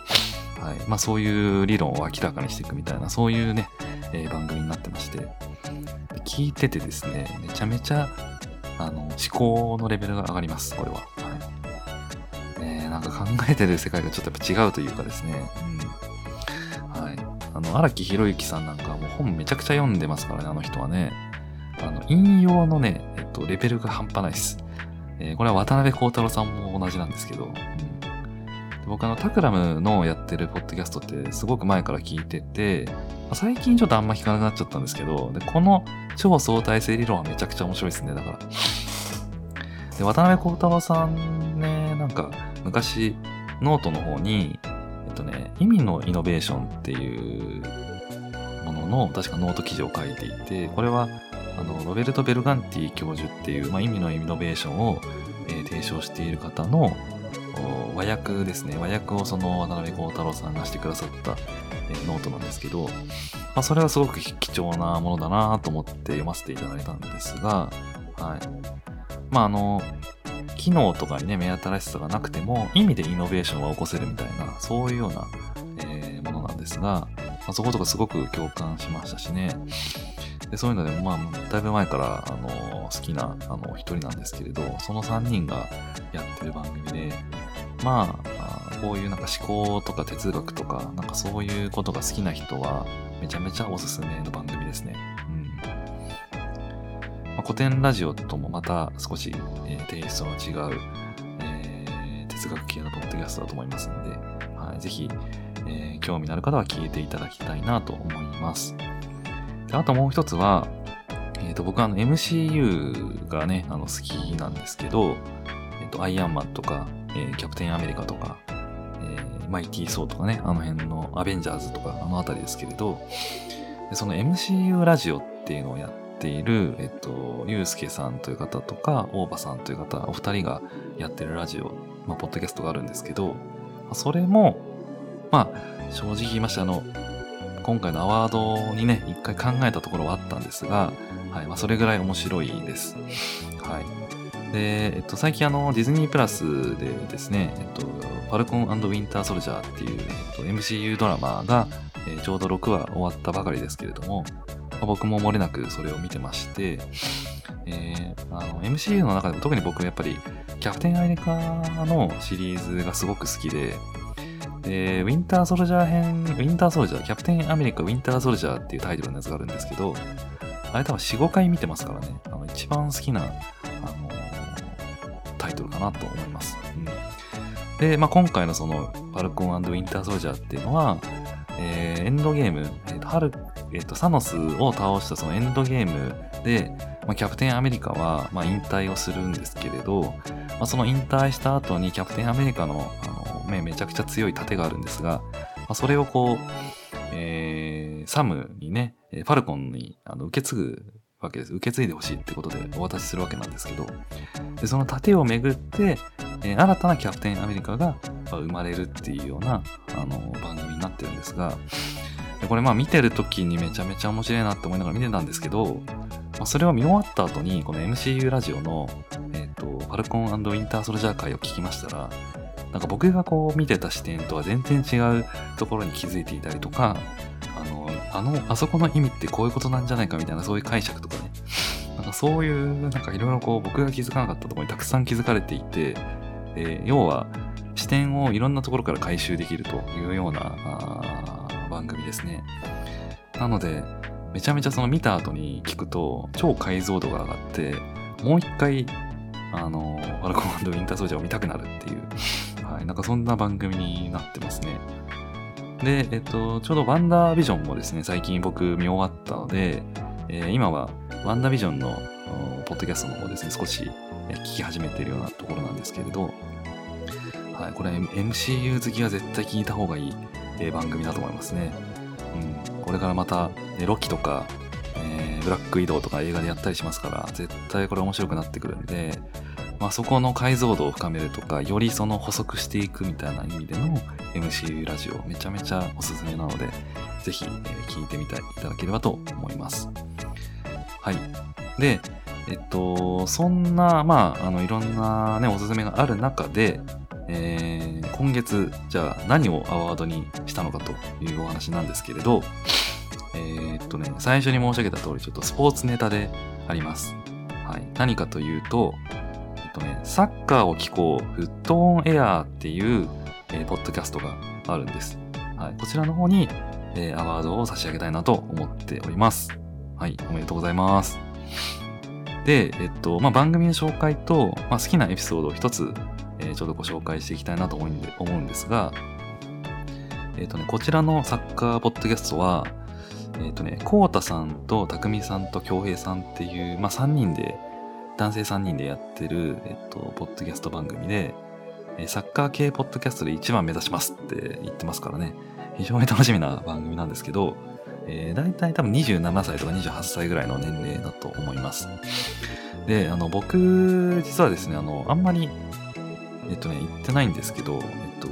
はい。まあ、そういう理論を明らかにしていくみたいなそういうね、えー、番組になってまして。聞いててですねめちゃめちゃあの思考のレベルが上がりますこれは、はい。えー、なんか考えてる世界がちょっとやっぱ違うというかですね、うん、の荒木宏之さんなんかもう本めちゃくちゃ読んでますからねあの人はねあの引用のね、えっと、レベルが半端ないです。えー、これは渡辺幸太郎さんも同じなんですけど、うん、僕あの、タクラムのやってるポッドキャストってすごく前から聞いてて、最近ちょっとあんま聞かなくなっちゃったんですけど、でこの超相対性理論はめちゃくちゃ面白いですね、だから。で、渡邉康太郎さんね、なんか昔ノートの方に、っとね、意味のイノベーションっていうものの確かノート記事を書いていて、これはあのロベルト・ベルガンティ教授っていう、まあ、意味のイノベーションを、えー、提唱している方の和訳ですね。和訳をその渡辺幸太郎さんがしてくださった、えー、ノートなんですけど、まあ、それはすごく貴重なものだなと思って読ませていただいたんですが、はい。まあ、あの機能とかにね目新しさがなくても意味でイノベーションは起こせるみたいなそういうような、えー、ものなんですが、まあ、そことかすごく共感しましたしねでそういうので、まあ、だいぶ前から、あの、好きな、あの、一人なんですけれど、その3人がやってる番組で、まあ、こういうなんか思考とか哲学とか、なんかそういうことが好きな人は、めちゃめちゃおすすめの番組ですね。まあ、古典ラジオともまた少し、えー、テイストの違う、えー、哲学系のポッドキャストだと思いますので、はい、ぜひ、えー、興味のある方は聞いていただきたいなと思います。あともう一つは、え、ー、と、僕はあの MCU がね、あの好きなんですけど、え、ー、と、アイアンマンとか、えー、キャプテンアメリカとか、えー、マイティー・ソーとかね、あの辺のアベンジャーズとか、あの辺りですけれど、その MCU ラジオっていうのをやってている、えっと、ゆうすけさんという方とか、大場さんという方、お二人がやってるラジオ、まあ、ポッドキャストがあるんですけど、それも、まあ、正直言いまして、あの、今回のアワードにね、一回考えたところはあったんですが、はいまあ、それぐらい面白いです。はい。で、えっと、最近あの、ディズニープラスでですね、えっと、ファルコンウィンターソルジャーっていう、えっと、MCU ドラマが、えー、ちょうど6話終わったばかりですけれども、僕も漏れなくそれを見てまして、えー、あの MCU の中でも特に僕やっぱりキャプテンアメリカのシリーズがすごく好きで、で、ウィンターソルジャー編、ウィンターソルジャー、キャプテンアメリカウィンターソルジャーっていうタイトルのやつがあるんですけど、あれ多分4、5回見てますからね、あの一番好きな、あのタイトルかなと思います。うん、で、まあ、今回のその、パルコンウィンターソルジャーっていうのは、えー、エンドゲーム、え、ー、と、春、え、ー、と、サノスを倒したそのエンドゲームで、まあ、キャプテンアメリカは、まあ、引退をするんですけれど、まあ、その引退した後にキャプテンアメリカのあのめめちゃくちゃ強い盾があるんですが、まあ、それをこう、えー、サムにね、ファルコンにあの受け継ぐわけです。受け継いでほしいってことでお渡しするわけなんですけど、でその盾をめぐって、えー、新たなキャプテンアメリカが生まれるっていうようなあの番組なってるんですが、これまあ見てる時にめちゃめちゃ面白いなって思いながら見てたんですけど、まあ、それを見終わった後に、この MCU ラジオの、えっ、と、ファルコンウィンターソルジャー会を聞きましたら、なんか僕がこう見てた視点とは全然違うところに気づいていたりとか、あの、あの、あそこの意味ってこういうことなんじゃないかみたいなそういう解釈とかね、なんかそういう、なんかいろいろこう僕が気づかなかったところにたくさん気づかれていて、えー、要は視点をいろんなところから回収できるというような番組ですね。なので、めちゃめちゃその見た後に聞くと超解像度が上がって、もう一回、あの、ワルコウィンターソルジャーを見たくなるっていう、はい、なんかそんな番組になってますね。で、えっと、ちょうどワンダービジョンもですね、最近僕見終わったので、えー、今はワンダービジョンのポッドキャストの方ですね、少し聞き始めているようなところなんですけれど、はい、これ MCU 好きは絶対聞いた方がいい、え、番組だと思いますね。うん、これからまた、ね、ロキとか、えー、ブラック移動とか映画でやったりしますから、絶対これ面白くなってくるんで、まあ、そこの解像度を深めるとか、よりその補足していくみたいな意味での MCU ラジオ、めちゃめちゃおすすめなので、ぜひ、えー、聞いてみていただければと思います。はい。で、えっと、そんな、まあ、あの、いろんなね、おすすめがある中で、えー、今月、じゃあ何をアワードにしたのかというお話なんですけれど、えー、っとね、最初に申し上げた通り、ちょっとスポーツネタであります。はい。何かというと、えっとね、サッカーを聞こう、フットオンエアーっていう、えー、ポッドキャストがあるんです。はい。こちらの方に、えー、アワードを差し上げたいなと思っております。はい。おめでとうございます。で、えっと、まあ、番組の紹介と、まあ、好きなエピソードを一つ、え、ちょっとご紹介していきたいなと思うんで思うんですが、えっとね、こちらのサッカーポッドキャストは、えっとね、コウタさんとたくみさんと京平さんっていう、まあ、3人で、男性3人でやってる、えっと、ポッドキャスト番組で、サッカー系ポッドキャストで1番目指しますって言ってますからね。非常に楽しみな番組なんですけど、えー、大体多分27歳とか28歳ぐらいの年齢だと思います。で、あの、僕、実はですね、あの、あんまり、えっとね、言ってないんですけど、えっと、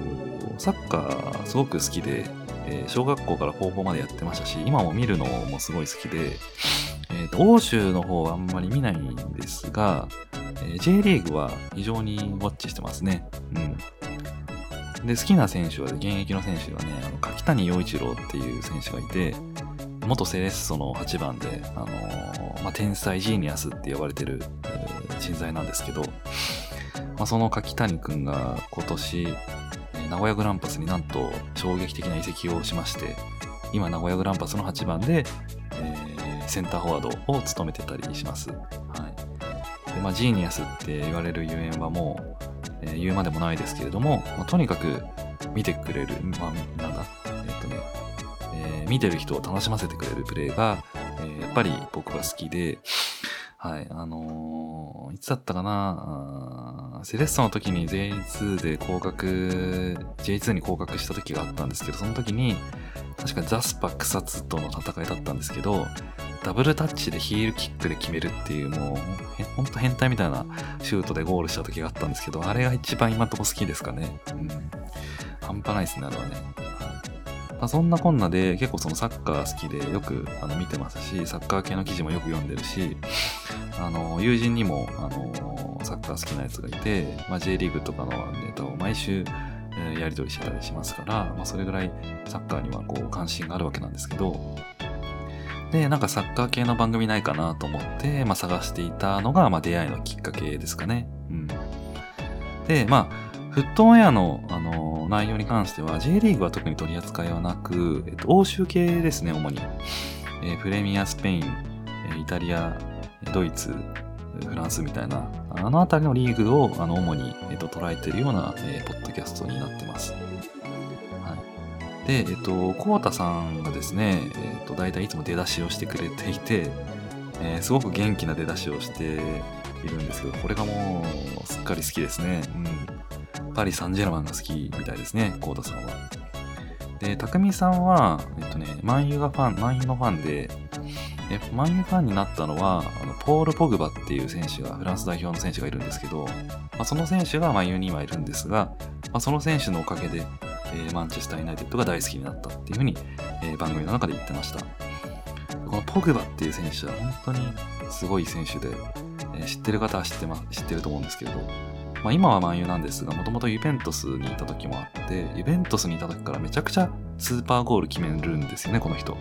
サッカーすごく好きで、えー、小学校から高校までやってましたし、今も見るのもすごい好きで、えっ、ー、と、欧州の方はあんまり見ないんですが、えー、J リーグは非常にウォッチしてますね。うん。で、好きな選手は、現役の選手はね、あの柿谷陽一郎っていう選手がいて、元セレッソの8番で、あのー、まあ、天才ジーニアスって呼ばれてる、えー、人材なんですけど、まあ、その柿谷くんが今年、名古屋グランパスになんと衝撃的な移籍をしまして、今名古屋グランパスの8番で、えー、センターフォワードを務めてたりします。はい。で、まあ、ジーニアスって言われるゆえんはもう、えー、言うまでもないですけれども、まあ、とにかく見てくれる、まあ、なんだ、えっとね、えー、見てる人を楽しませてくれるプレーが、え、やっぱり僕が好きで、はい、あのー、いつだったかな？セレッソの時に J2 で降格、J2 に降格した時があったんですけど、その時に、確かザスパ草津との戦いだったんですけど、ダブルタッチでヒールキックで決めるっていう、もう、ほんと変態みたいなシュートでゴールした時があったんですけど、あれが一番今んとこ好きですかね。うん。半端ないですね、あれはね。まあ、そんなこんなで結構そのサッカー好きでよくあの見てますし、サッカー系の記事もよく読んでるし、あの、友人にも、あの、サッカー好きなやつがいて、まあ、J リーグとかのネタを毎週、やり取りしてたりしますから、まあ、それぐらいサッカーにはこう関心があるわけなんですけど、で、なんかサッカー系の番組ないかなと思って、まあ、探していたのが、まあ、出会いのきっかけですかね。うん。で、まあ、フットオンエアの、あの内容に関しては、J リーグは特に取り扱いはなく、えっと、欧州系ですね、主に。えー、プレミア、スペイン、えイタリア、ドイツ、フランスみたいな、あの辺りのリーグをあの主に、えっと、捉えているような、えー、ポッドキャストになってます。はい、で、えっと、コウタさんがですね、えっと、大体いつも出だしをしてくれていて、えー、すごく元気な出だしをしているんですけど、これがもう、すっかり好きですね。うん。パリ・サンジェルマンが好きみたいですね、コウタさんは。で、匠さんは、えっとね、マンユがファン、マンユのファンで、で、マンユファンになったのは、あのポール・ポグバっていう選手が、フランス代表の選手がいるんですけど、まあ、その選手がマンユに今いるんですが、まあ、その選手のおかげで、えー、マンチェスター・ユナイテッドが大好きになったっていうふうに、えー、番組の中で言ってました。このポグバっていう選手は本当にすごい選手で、えー、知ってる方は知って,、ま、知ってると思うんですけれど、まあ、今はマンユなんですが、もともとユベントスにいた時もあって、ユベントスにいた時からめちゃくちゃスーパーゴール決めるんですよね、この人。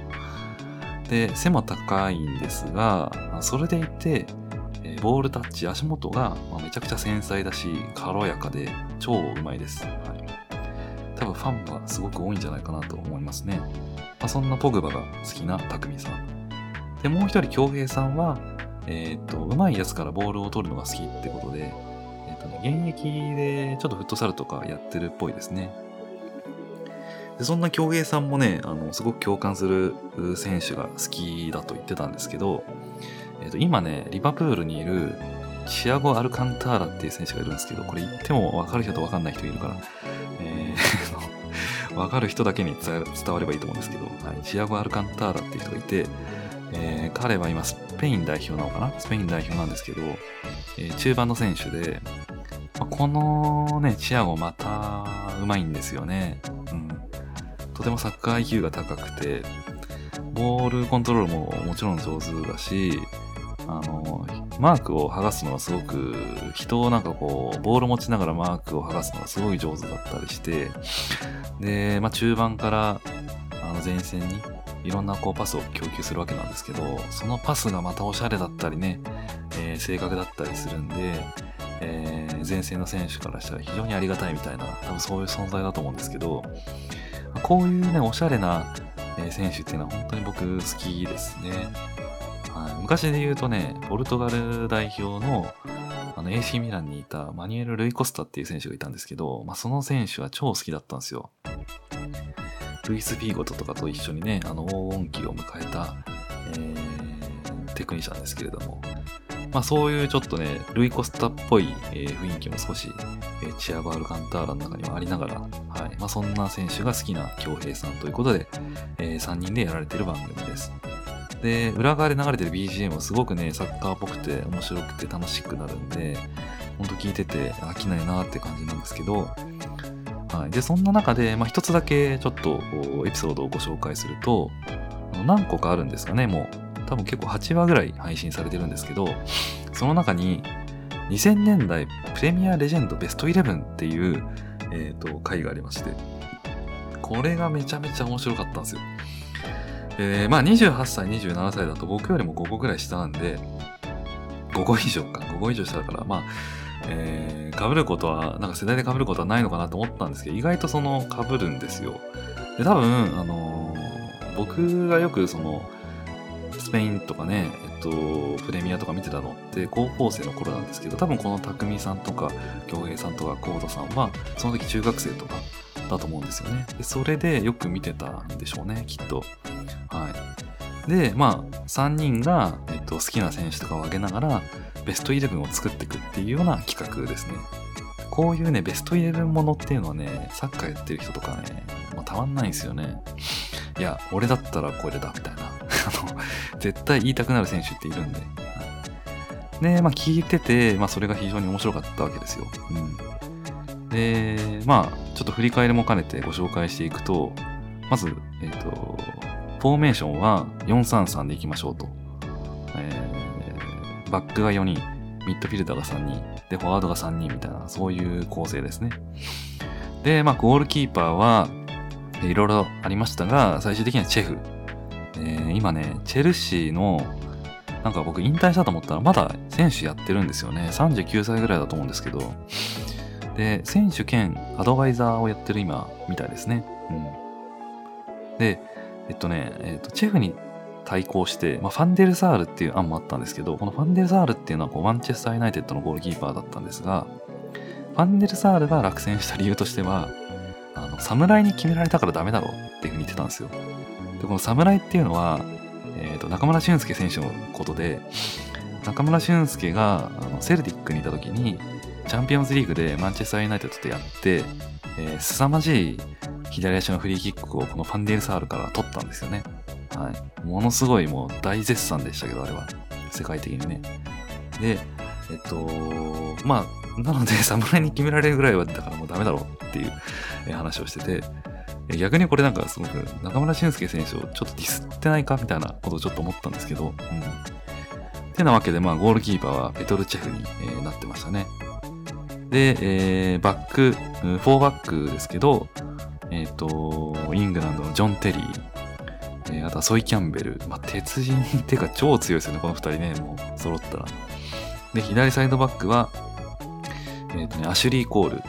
で、背も高いんですが、それでいて、ボールタッチ、足元がめちゃくちゃ繊細だし、軽やかで超うまいです。はい、多分ファンはすごく多いんじゃないかなと思いますね。まあ、そんなポグバが好きな匠さん。で、もう一人、京平さんは、えっ、と、うまいやつからボールを取るのが好きってことで、現役でちょっとフットサルとかやってるっぽいですね。でそんな京平さんもね、あの、すごく共感する選手が好きだと言ってたんですけど、えー、と今ね、リバプールにいるチアゴ・アルカンターラっていう選手がいるんですけど、これ言っても分かる人と分かんない人いるから、えー、分かる人だけに伝わればいいと思うんですけど、はい、チアゴ・アルカンターラっていう人がいて、えー、彼は今スペイン代表なのかな？スペイン代表なんですけど、えー、中盤の選手で、まあ、このね、チアゴまたうまいんですよね。うん。とてもサッカー IQ が高くて、ボールコントロールももちろん上手だし、あの、マークを剥がすのがすごく、人をなんかこう、ボール持ちながらマークを剥がすのがすごい上手だったりして、で、まあ中盤からあの前線にいろんなこうパスを供給するわけなんですけど、そのパスがまたおしゃれだったりね、えー、正確だったりするんで、えー、前線の選手からしたら非常にありがたいみたいな、多分そういう存在だと思うんですけど、こういうね、おしゃれな選手っていうのは本当に僕好きですね。はい、昔で言うとね、ポルトガル代表のあの AC ミランにいたマニュエル・ルイ・コスタっていう選手がいたんですけど、まあ、その選手は超好きだったんですよ。ルイス・フィーゴトとかと一緒にね、あの黄金期を迎えた、えー、テクニシャンですけれども、まあそういうちょっとね、ルイ・コスタっぽい、えー、雰囲気も少し、えー、チアバール・カンターラの中にはありながら、はい。まあそんな選手が好きな京平さんということで、えー、3人でやられてる番組です。で、裏側で流れてる BGM もすごくね、サッカーっぽくて面白くて楽しくなるんで、ほんと聞いてて飽きないなって感じなんですけど、はい。で、そんな中で、まあ一つだけちょっとエピソードをご紹介すると、何個かあるんですかね、もう。多分結構8話ぐらい配信されてるんですけど、その中に2000年代プレミアレジェンドベスト11っていう、えっ、ー、と、回がありまして、これがめちゃめちゃ面白かったんですよ。えー、まあ28歳、27歳だと僕よりも5個ぐらい下なんで、5個以上か、5個以上下だから、まあ、えー、被ることは、なんか世代で被ることはないのかなと思ったんですけど、意外とその被るんですよ。で、多分、あのー、僕がよくその、スペインとかね、えっと、プレミアとか見てたのって高校生の頃なんですけど、多分この匠さんとか、京平さんとか、コードさんは、その時中学生とかだと思うんですよね。でそれでよく見てたんでしょうね、きっと。はい。で、まあ、3人が、えっと、好きな選手とかを挙げながら、ベストイレブンを作っていくっていうような企画ですね。こういうね、ベストイレブンものっていうのはね、サッカーやってる人とかね、もうたまんないんですよね。いや、俺だったらこれだ、みたいな。あの、絶対言いたくなる選手っているんで。で、まあ聞いてて、まあそれが非常に面白かったわけですよ。うん。で、まあ、ちょっと振り返りも兼ねてご紹介していくと、まず、えっ、ー、と、フォーメーションは433でいきましょうと。えー、バックが4人、ミッドフィルダーが3人、で、フォワードが3人みたいな、そういう構成ですね。で、まあ、ゴールキーパーは、いろいろありましたが、最終的にはチェフ。えー、今ね、チェルシーの、なんか僕引退したと思ったらまだ選手やってるんですよね。39歳ぐらいだと思うんですけど。で、選手兼アドバイザーをやってる今みたいですね。うん。で、えっとね、えっと、チェフに対抗して、まあ、ファンデルサールっていう案もあったんですけど、このファンデルサールっていうのはこうマンチェスター・ユナイテッドのゴールキーパーだったんですが、ファンデルサールが落選した理由としては、あの、侍に決められたからダメだろうっていうふうに言ってたんですよ。で、この侍っていうのは、えっ、ー、と、中村俊輔選手のことで、中村俊輔があのセルティックにいた時に、チャンピオンズリーグでマンチェスターユナイテッドとやって、えー、凄まじい左足のフリーキックをこのファンデルサールから取ったんですよね。はい。ものすごいもう大絶賛でしたけど、あれは。世界的にね。で、えっと、まあ、なので、侍に決められるぐらいは、だからもうダメだろうっていう話をしてて、逆にこれなんかすごく中村俊輔選手をちょっとディスってないかみたいなことをちょっと思ったんですけど、うん。てなわけで、まあ、ゴールキーパーはペトルチェフに、なってましたね。で、えーバック、うん4バックですけど、えっ、と、イングランドのジョン・テリー、えあとはソイ・キャンベル、まあ、鉄人っていうか超強いですよね、この二人ね、もう揃ったら。で、左サイドバックは、えっ、とね、アシュリー・コール、はい、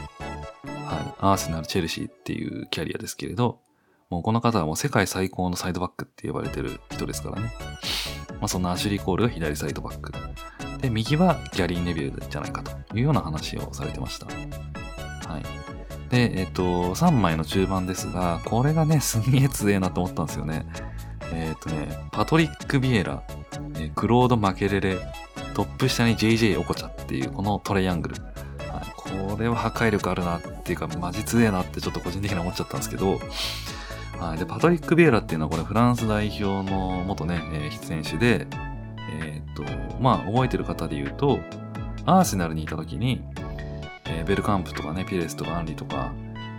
アーセナル、チェルシーっていうキャリアですけれど、もうこの方はもう世界最高のサイドバックって呼ばれてる人ですからね。まあ、そんなアシュリー・コールが左サイドバック。で、右はギャリー・ネビルじゃないかというような話をされてました。はい。で、えっ、と、3枚の中盤ですが、これがね、すんげえ強えなと思ったんですよね。えっ、とね、パトリック・ビエラ、えークロード・マケレレ、トップ下に JJ オコチャっていうこのトレイアングル。はい、これは破壊力あるなっていうか、マジ強えなってちょっと個人的に思っちゃったんですけど、はい、で、パトリック・ビエラっていうのはこれフランス代表の元ね、えー選手で、えっ、と、まあ、覚えてる方で言うと、アーセナルにいた時に、えーベルカンプとかね、ピレスとかアンリとか、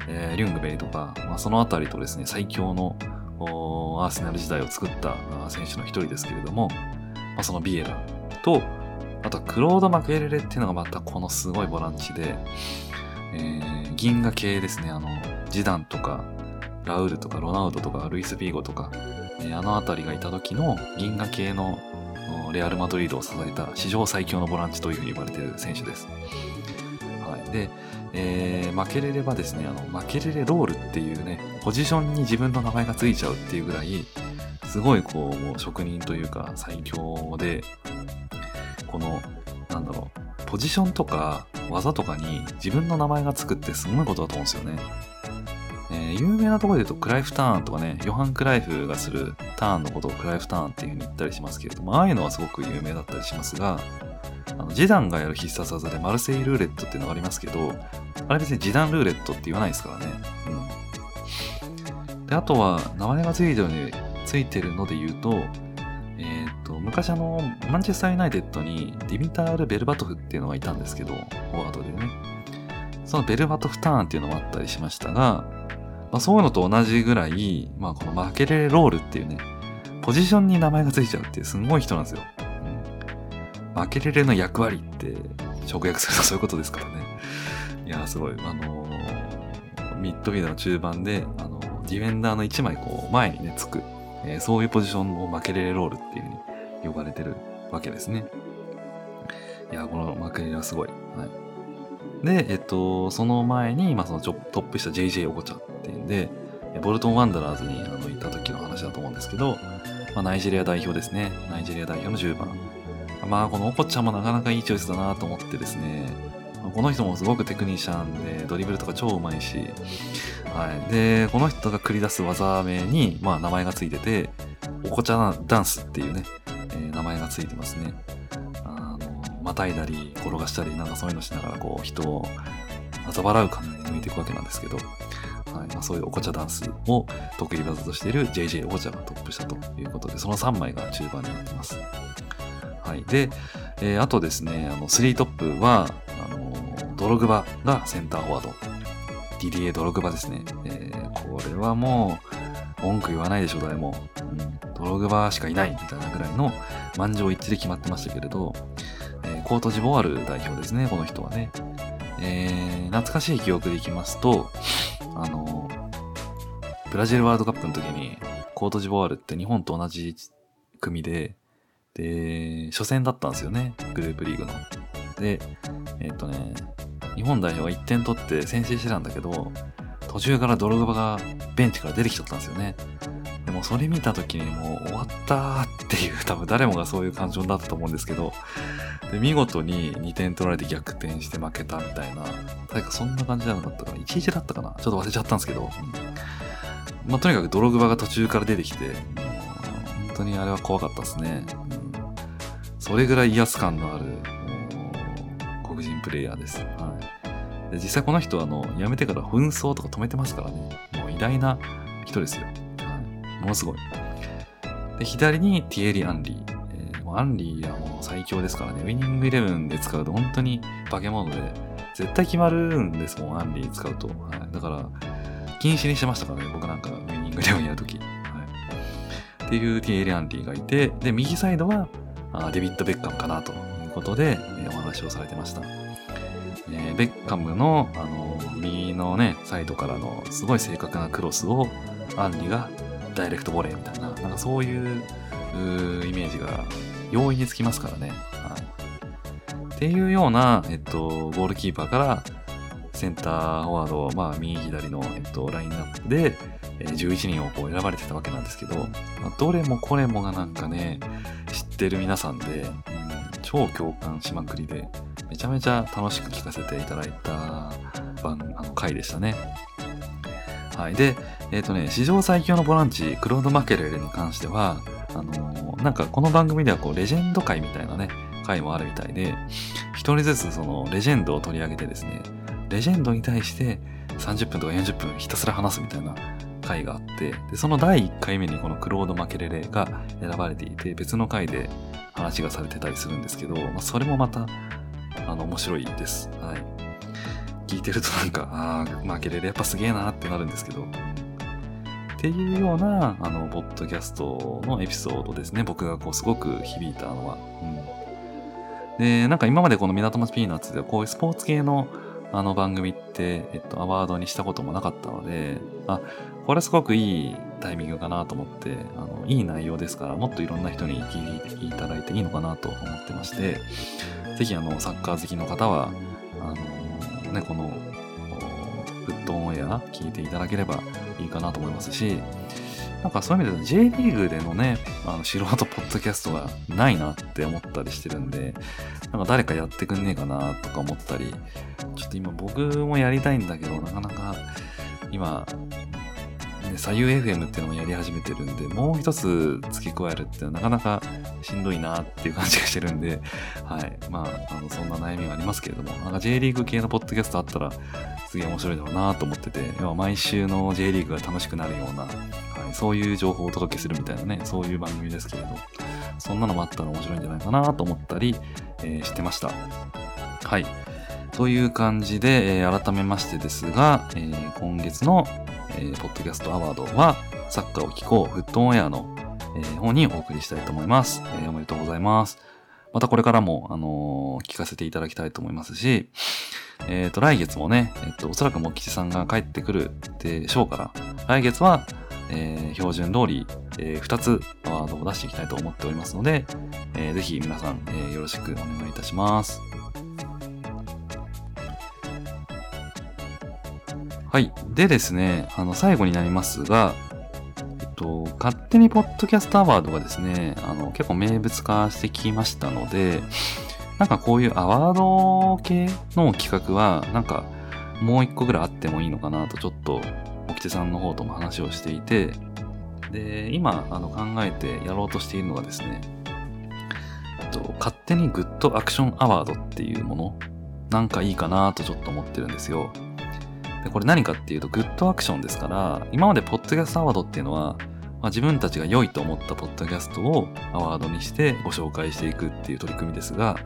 えーリュングベイとか、まあ、そのあたりとですね、最強のーアーセナル時代を作った選手の一人ですけれども、まあ、そのビエラと、あとクロード・マクエレレっていうのがまたこのすごいボランチで、えー銀河系ですね、あの、ジダンとか、ラウルとかロナウドとかルイス・ビーゴとか、えーあのあたりがいた時の銀河系のレアル・マドリードを支えた史上最強のボランチというふうに言われている選手です。はい、で、えーマケレレはですね、あの、マケレレロールっていうね、ポジションに自分の名前がついちゃうっていうぐらい、すごいこ、う職人というか最強で、この、なんだろう、ポジションとか技とかに自分の名前がつくってすごいことだと思うんですよね。えー有名なところで言うとクライフターンとかね、ヨハン・クライフがするターンのことをクライフターンっていう風に言ったりしますけれども、ああいうのはすごく有名だったりしますが、あのジダンがやる必殺技でマルセイルーレットっていうのがありますけど、あれ別にジダンルーレットって言わないですからね。うん。で、あとは名前がついてるのでついてるので言う、と、昔あの、マンチェスター・ユナイテッドにディミタール・ベルバトフっていうのがいたんですけど、フォワードでね。そのベルバトフターンっていうのもあったりしましたが、まあ、そういうのと同じぐらい、まあ、このマケレロールっていうね、ポジションに名前がついちゃうっていうすごい人なんですよ。うん、マケレレの役割って直訳するとそういうことですからね。いやー、すごい。あのーミッドフィードの中盤で、あのーディフェンダーの1枚こう前にね、つく、えーそういうポジションをマケレレロールっていう風に呼ばれてるわけですね。いや、このマケレレはすごい。はい。で、えっと、その前に、まあ、そのトップした JJ オコチャっていうんで、ボルトン・ワンダラーズにあの行った時の話だと思うんですけど、まあ、ナイジェリア代表ですね。ナイジェリア代表の10番。まあ、このオコチャもなかなかいいチョイスだなと思ってですね、まこの人もすごくテクニシャンで、ドリブルとか超うまいし、はい。で、この人が繰り出す技名に、まあ、名前がついてて、オコチャダンスっていうね、えー名前がついてますね。あの、またいだり、転がしたり、なんかそういうのしながら、こう、人を嘲笑うかのように抜いていくわけなんですけど、はいまあ、そういうおこちゃダンスを得意技としている JJ おこちゃがトップしたということで、その3枚が中盤になってます。はい。で、えーあとですね、あの、3トップは、あの、ドログバがセンターフォワード。ディディエ・ドログバですね。えーこれはもう、文句言わないでしょ、誰も。うん、ドログバしかいないみたいなぐらいの満場一致で決まってましたけれど、えーコートジボワール代表ですね、この人はね。えー懐かしい記憶でいきますと、あの、ブラジルワールドカップの時に、コートジボワールって日本と同じ組で、で、初戦だったんですよね、グループリーグの。で、えっとね、日本代表が1点取って先制してたんだけど、途中からドログバがベンチから出てきちゃったんですよね。でもそれ見た時にもう終わったっていう、多分誰もがそういう感情だったと思うんですけど、で見事に2点取られて逆転して負けたみたいな、誰かそんな感じじゃなかったかな。1-1だったかなちょっと忘れちゃったんですけど、まあ、とにかくドログバが途中から出てきて、う本当にあれは怖かったですね。うんそれぐらい威圧感のある、黒人プレイヤーです。はい。で実際この人はあの辞めてから紛争とか止めてますからね。もう偉大な人ですよ。ものすごい。で、左にティエリ・アンリー。えーもうアンリーはもう最強ですからね。ウィニングイレブンで使うと本当に化け物で、絶対決まるんですもん、アンリー使うと。はい、だから、禁止にしてましたからね、僕なんかウィニングイレオンやるとき。はい、っていうティエリアンリーがいて、で、右サイドはあデビッド・ベッカムかなということで、えー、お話をされてました。えー、ベッカムの、あの右のね、サイドからのすごい正確なクロスを、アンリがダイレクトボレーみたいな、なんかそういうイメージが容易につきますからね。はい、っていうような、えっと、ゴールキーパーからセンターフォワード、まあ、右左の、えっと、ラインナップで、え11人をこう選ばれてたわけなんですけど、まあ、どれもこれもがなんかね、知ってる皆さんで、超共感しまくりで、めちゃめちゃ楽しく聞かせていただいた番、あの回でしたね。はい。で、えっ、ー、とね、史上最強のボランチ、クロード・マケレレに関しては、あのー、なんかこの番組ではこう、レジェンド回みたいなね、回もあるみたいで、一人ずつそのレジェンドを取り上げてですね、レジェンドに対して30分とか40分ひたすら話すみたいな回があって、でその第1回目にこのクロード・マケレレが選ばれていて、別の回で話がされてたりするんですけど、まあ、それもまた、あの、面白いです。はい。聞いてるとなんか、ああ、マケレレやっぱすげえなってなるんですけど、っていうような、あの、ポッドキャストのエピソードですね。僕がこう、すごく響いたのは。うん。で、なんか今までこの港町ピーナッツではこういうスポーツ系のあの番組って、えっと、アワードにしたこともなかったので、あ、これすごくいいタイミングかなと思って、あの、いい内容ですから、もっといろんな人に聞いていただいていいのかなと思ってまして、ぜひあの、サッカー好きの方は、あの、ね、この、フットオンエア聞いていただければいいかなと思いますし、なんかそういう意味で J リーグでのね、あの素人ポッドキャストがないなって思ったりしてるんで、なんか誰かやってくんねえかなとか思ったり、ちょっと今僕もやりたいんだけど、なかなか今、ね、左右 FM っていうのもやり始めてるんで、もう一つ付け加えるってなかなかしんどいなっていう感じがしてるんで、はい。まあ、あの、そんな悩みがありますけれども、なんか J リーグ系のポッドキャストあったら、すげえ面白いだろうなと思ってて、要は毎週の J リーグが楽しくなるような、はい、そういう情報をお届けするみたいなね、そういう番組ですけれど、そんなのもあったら面白いんじゃないかなと思ったり、えー、してました。はい。という感じで、えー、改めましてですが、えー、今月の、えー、ポッドキャストアワードは、サッカーを聞こう、フットオンエアの、えー、方にお送りしたいと思います、えー。おめでとうございます。またこれからも、あのー、聞かせていただきたいと思いますし、えっ、ー、と、来月もね、えっ、ー、と、おそらくもきちさんが帰ってくるでしょうから、来月は、えー、標準通り、えー、2つアワードを出していきたいと思っておりますので、えー、ぜひ皆さん、えー、よろしくお願いいたします。はい。でですね、あの、最後になりますが、えっと、勝手にポッドキャストアワードがですね、あの、結構名物化してきましたので、なんかこういうアワード系の企画は、なんかもう一個ぐらいあってもいいのかなと、ちょっと、おきてさんの方とも話をしていて、で、今、あの、考えてやろうとしているのがですね、えっと、勝手にグッドアクションアワードっていうもの、なんかいいかなとちょっと思ってるんですよ。で、これ何かっていうと、グッドアクションですから、今までポッドキャストアワードっていうのは、まあ、自分たちが良いと思ったポッドキャストをアワードにしてご紹介していくっていう取り組みですが、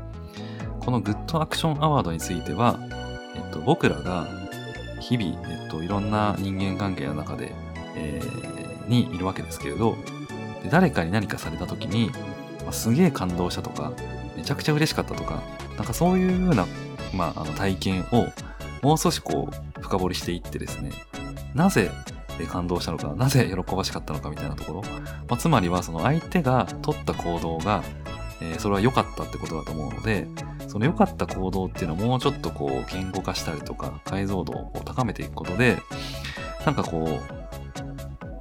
このグッドアクションアワードについては、えっと、僕らが日々、えっと、いろんな人間関係の中で、えー、にいるわけですけれど、で誰かに何かされた時に、まあ、すげえ感動したとか、めちゃくちゃ嬉しかったとか、なんかそういうような、まあ、あの体験をもう少しこう深掘りしていってですね、なぜ感動したのか、なぜ喜ばしかったのかみたいなところ、まあ、つまりはその相手が取った行動が、えー、それは良かったってことだと思うので、その良かった行動っていうのをもうちょっとこう言語化したりとか解像度を高めていくことで、なんかこ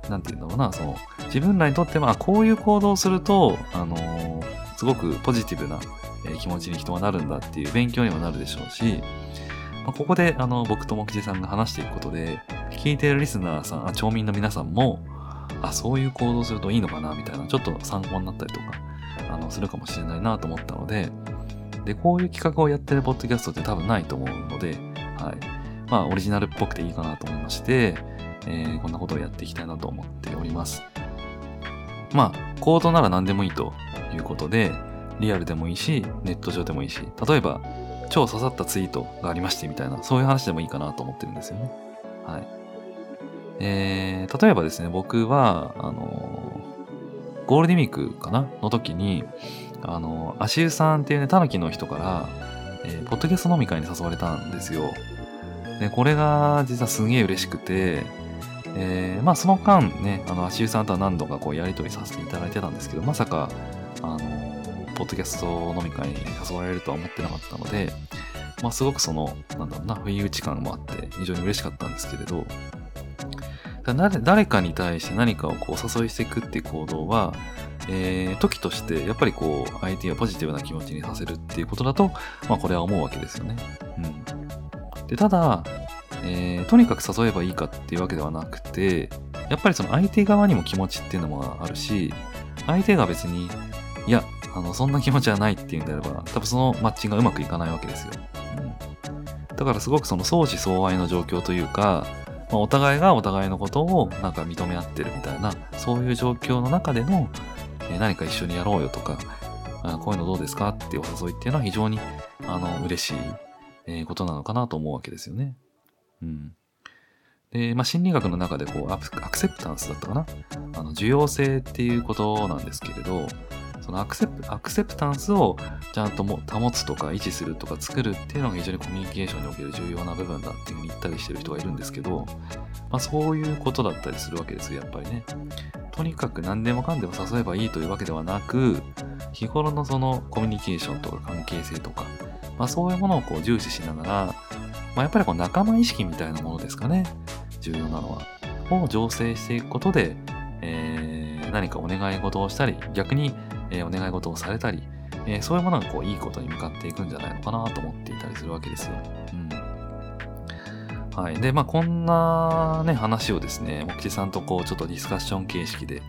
う、なんて言うんだろうな、その自分らにとってはこういう行動をすると、あのー、すごくポジティブな気持ちに人はなるんだっていう勉強にもなるでしょうし、まあ、ここであの僕ともきじさんが話していくことで、聞いているリスナーさん、あ町民の皆さんも、あ、そういう行動するといいのかなみたいな、ちょっと参考になったりとか、あの、するかもしれないなと思ったので、で、こういう企画をやってるポッドキャストって多分ないと思うので、はい。まあ、オリジナルっぽくていいかなと思いまして、えー、こんなことをやっていきたいなと思っております。まあ、コードなら何でもいいということで、リアルでもいいし、ネット上でもいいし、例えば、超刺さったツイートがありましてみたいな、そういう話でもいいかなと思ってるんですよね。はい。えー、例えばですね、僕は、あのー、ゴールデンウィークかなの時に、あのー、足湯さんっていうね、タヌキの人から、えー、ポッドキャスト飲み会に誘われたんですよ。で、これが実はすげえ嬉しくて、えー、まあその間ね、あの、足湯さんとは何度かこうやりとりさせていただいてたんですけど、まさか、あの、ポッドキャスト飲み会に誘われるとは思ってなかったので、まあすごくその、なんだろうな、不意打ち感もあって非常に嬉しかったんですけれど、誰かに対して何かをこう誘いしていくっていう行動は、えー、時としてやっぱりこう相手をポジティブな気持ちにさせるっていうことだと、まあこれは思うわけですよね。うん。で、ただ、えー、とにかく誘えばいいかっていうわけではなくて、やっぱりその相手側にも気持ちっていうのもあるし、相手が別に、いや、あの、そんな気持ちはないっていうんであれば、多分そのマッチングがうまくいかないわけですよ。うん、だからすごくその相思相愛の状況というか、まあ、お互いがお互いのことをなんか認め合ってるみたいな、そういう状況の中での、えー、何か一緒にやろうよとか、あこういうのどうですかっていうお誘いっていうのは非常に、あの、嬉しい、えー、ことなのかなと思うわけですよね。うん。で、まあ、心理学の中でこうアクセプタンスだったかなあの、受容性っていうことなんですけれど、そのアクセプアクセプタンスをちゃんとも保つとか維持するとか作るっていうのが非常にコミュニケーションにおける重要な部分だっていうふうに言ったりしてる人がいるんですけど、まあ、そういうことだったりするわけですやっぱりね。とにかく何でもかんでも誘えばいいというわけではなく、日頃のそのコミュニケーションとか関係性とか、まあ、そういうものをこう重視しながら、まあ、やっぱりこう仲間意識みたいなものですかね。重要なのは。を醸成していくことで、えー、何かお願い事をしたり、逆にえー、お願い事をされたり、えー、そういうものがこういいことに向かっていくんじゃないのかなと思っていたりするわけですよ。うん。はい。で、まあこんなね、話をですね、もきちさんとこうちょっとディスカッション形式で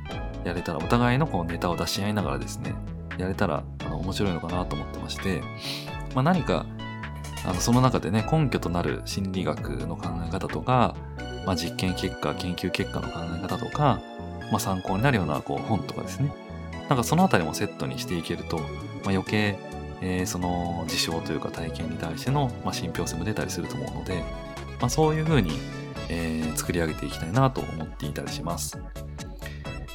やれたら、お互いのこうネタを出し合いながらですね、やれたらあの面白いのかなと思ってまして、まあ何か、あのその中でね、根拠となる心理学の考え方とか、まあ、実験結果、研究結果の考え方とか、まあ、参考になるようなこう本とかですね、なんかそのあたりもセットにしていけると、まあ、余計、えー、その事象というか体験に対しての、まあ、信憑性も出たりすると思うので、まあ、そういうふうに、えー、作り上げていきたいなと思っていたりします。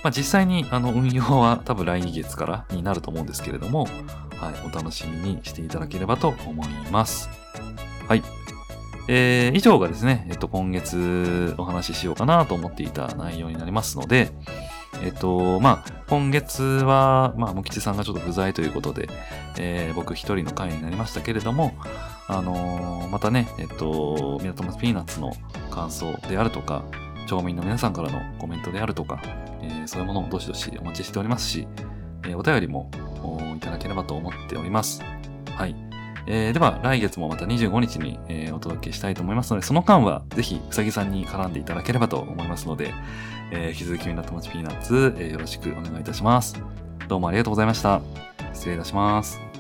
まあ、実際にあの運用は多分来月からになると思うんですけれども、はい、お楽しみにしていただければと思います。はい。えー、以上がですね、えっと、今月お話ししようかなと思っていた内容になりますので、えっと、まあ、今月は、まあ、もきちさんがちょっと不在ということで、えー、僕一人の回になりましたけれども、あのー、またね、えっと、ミラトマスピーナッツの感想であるとか、町民の皆さんからのコメントであるとか、えー、そういうものをどしどしお待ちしておりますし、えお便りもいただければと思っております。はい。えー、では、来月もまた25日に、えー、お届けしたいと思いますので、その間はぜひうさぎさんに絡んでいただければと思いますので、えー、引き続きみんなともちピーナッツ、えー、よろしくお願いいたします。どうもありがとうございました。失礼いたします。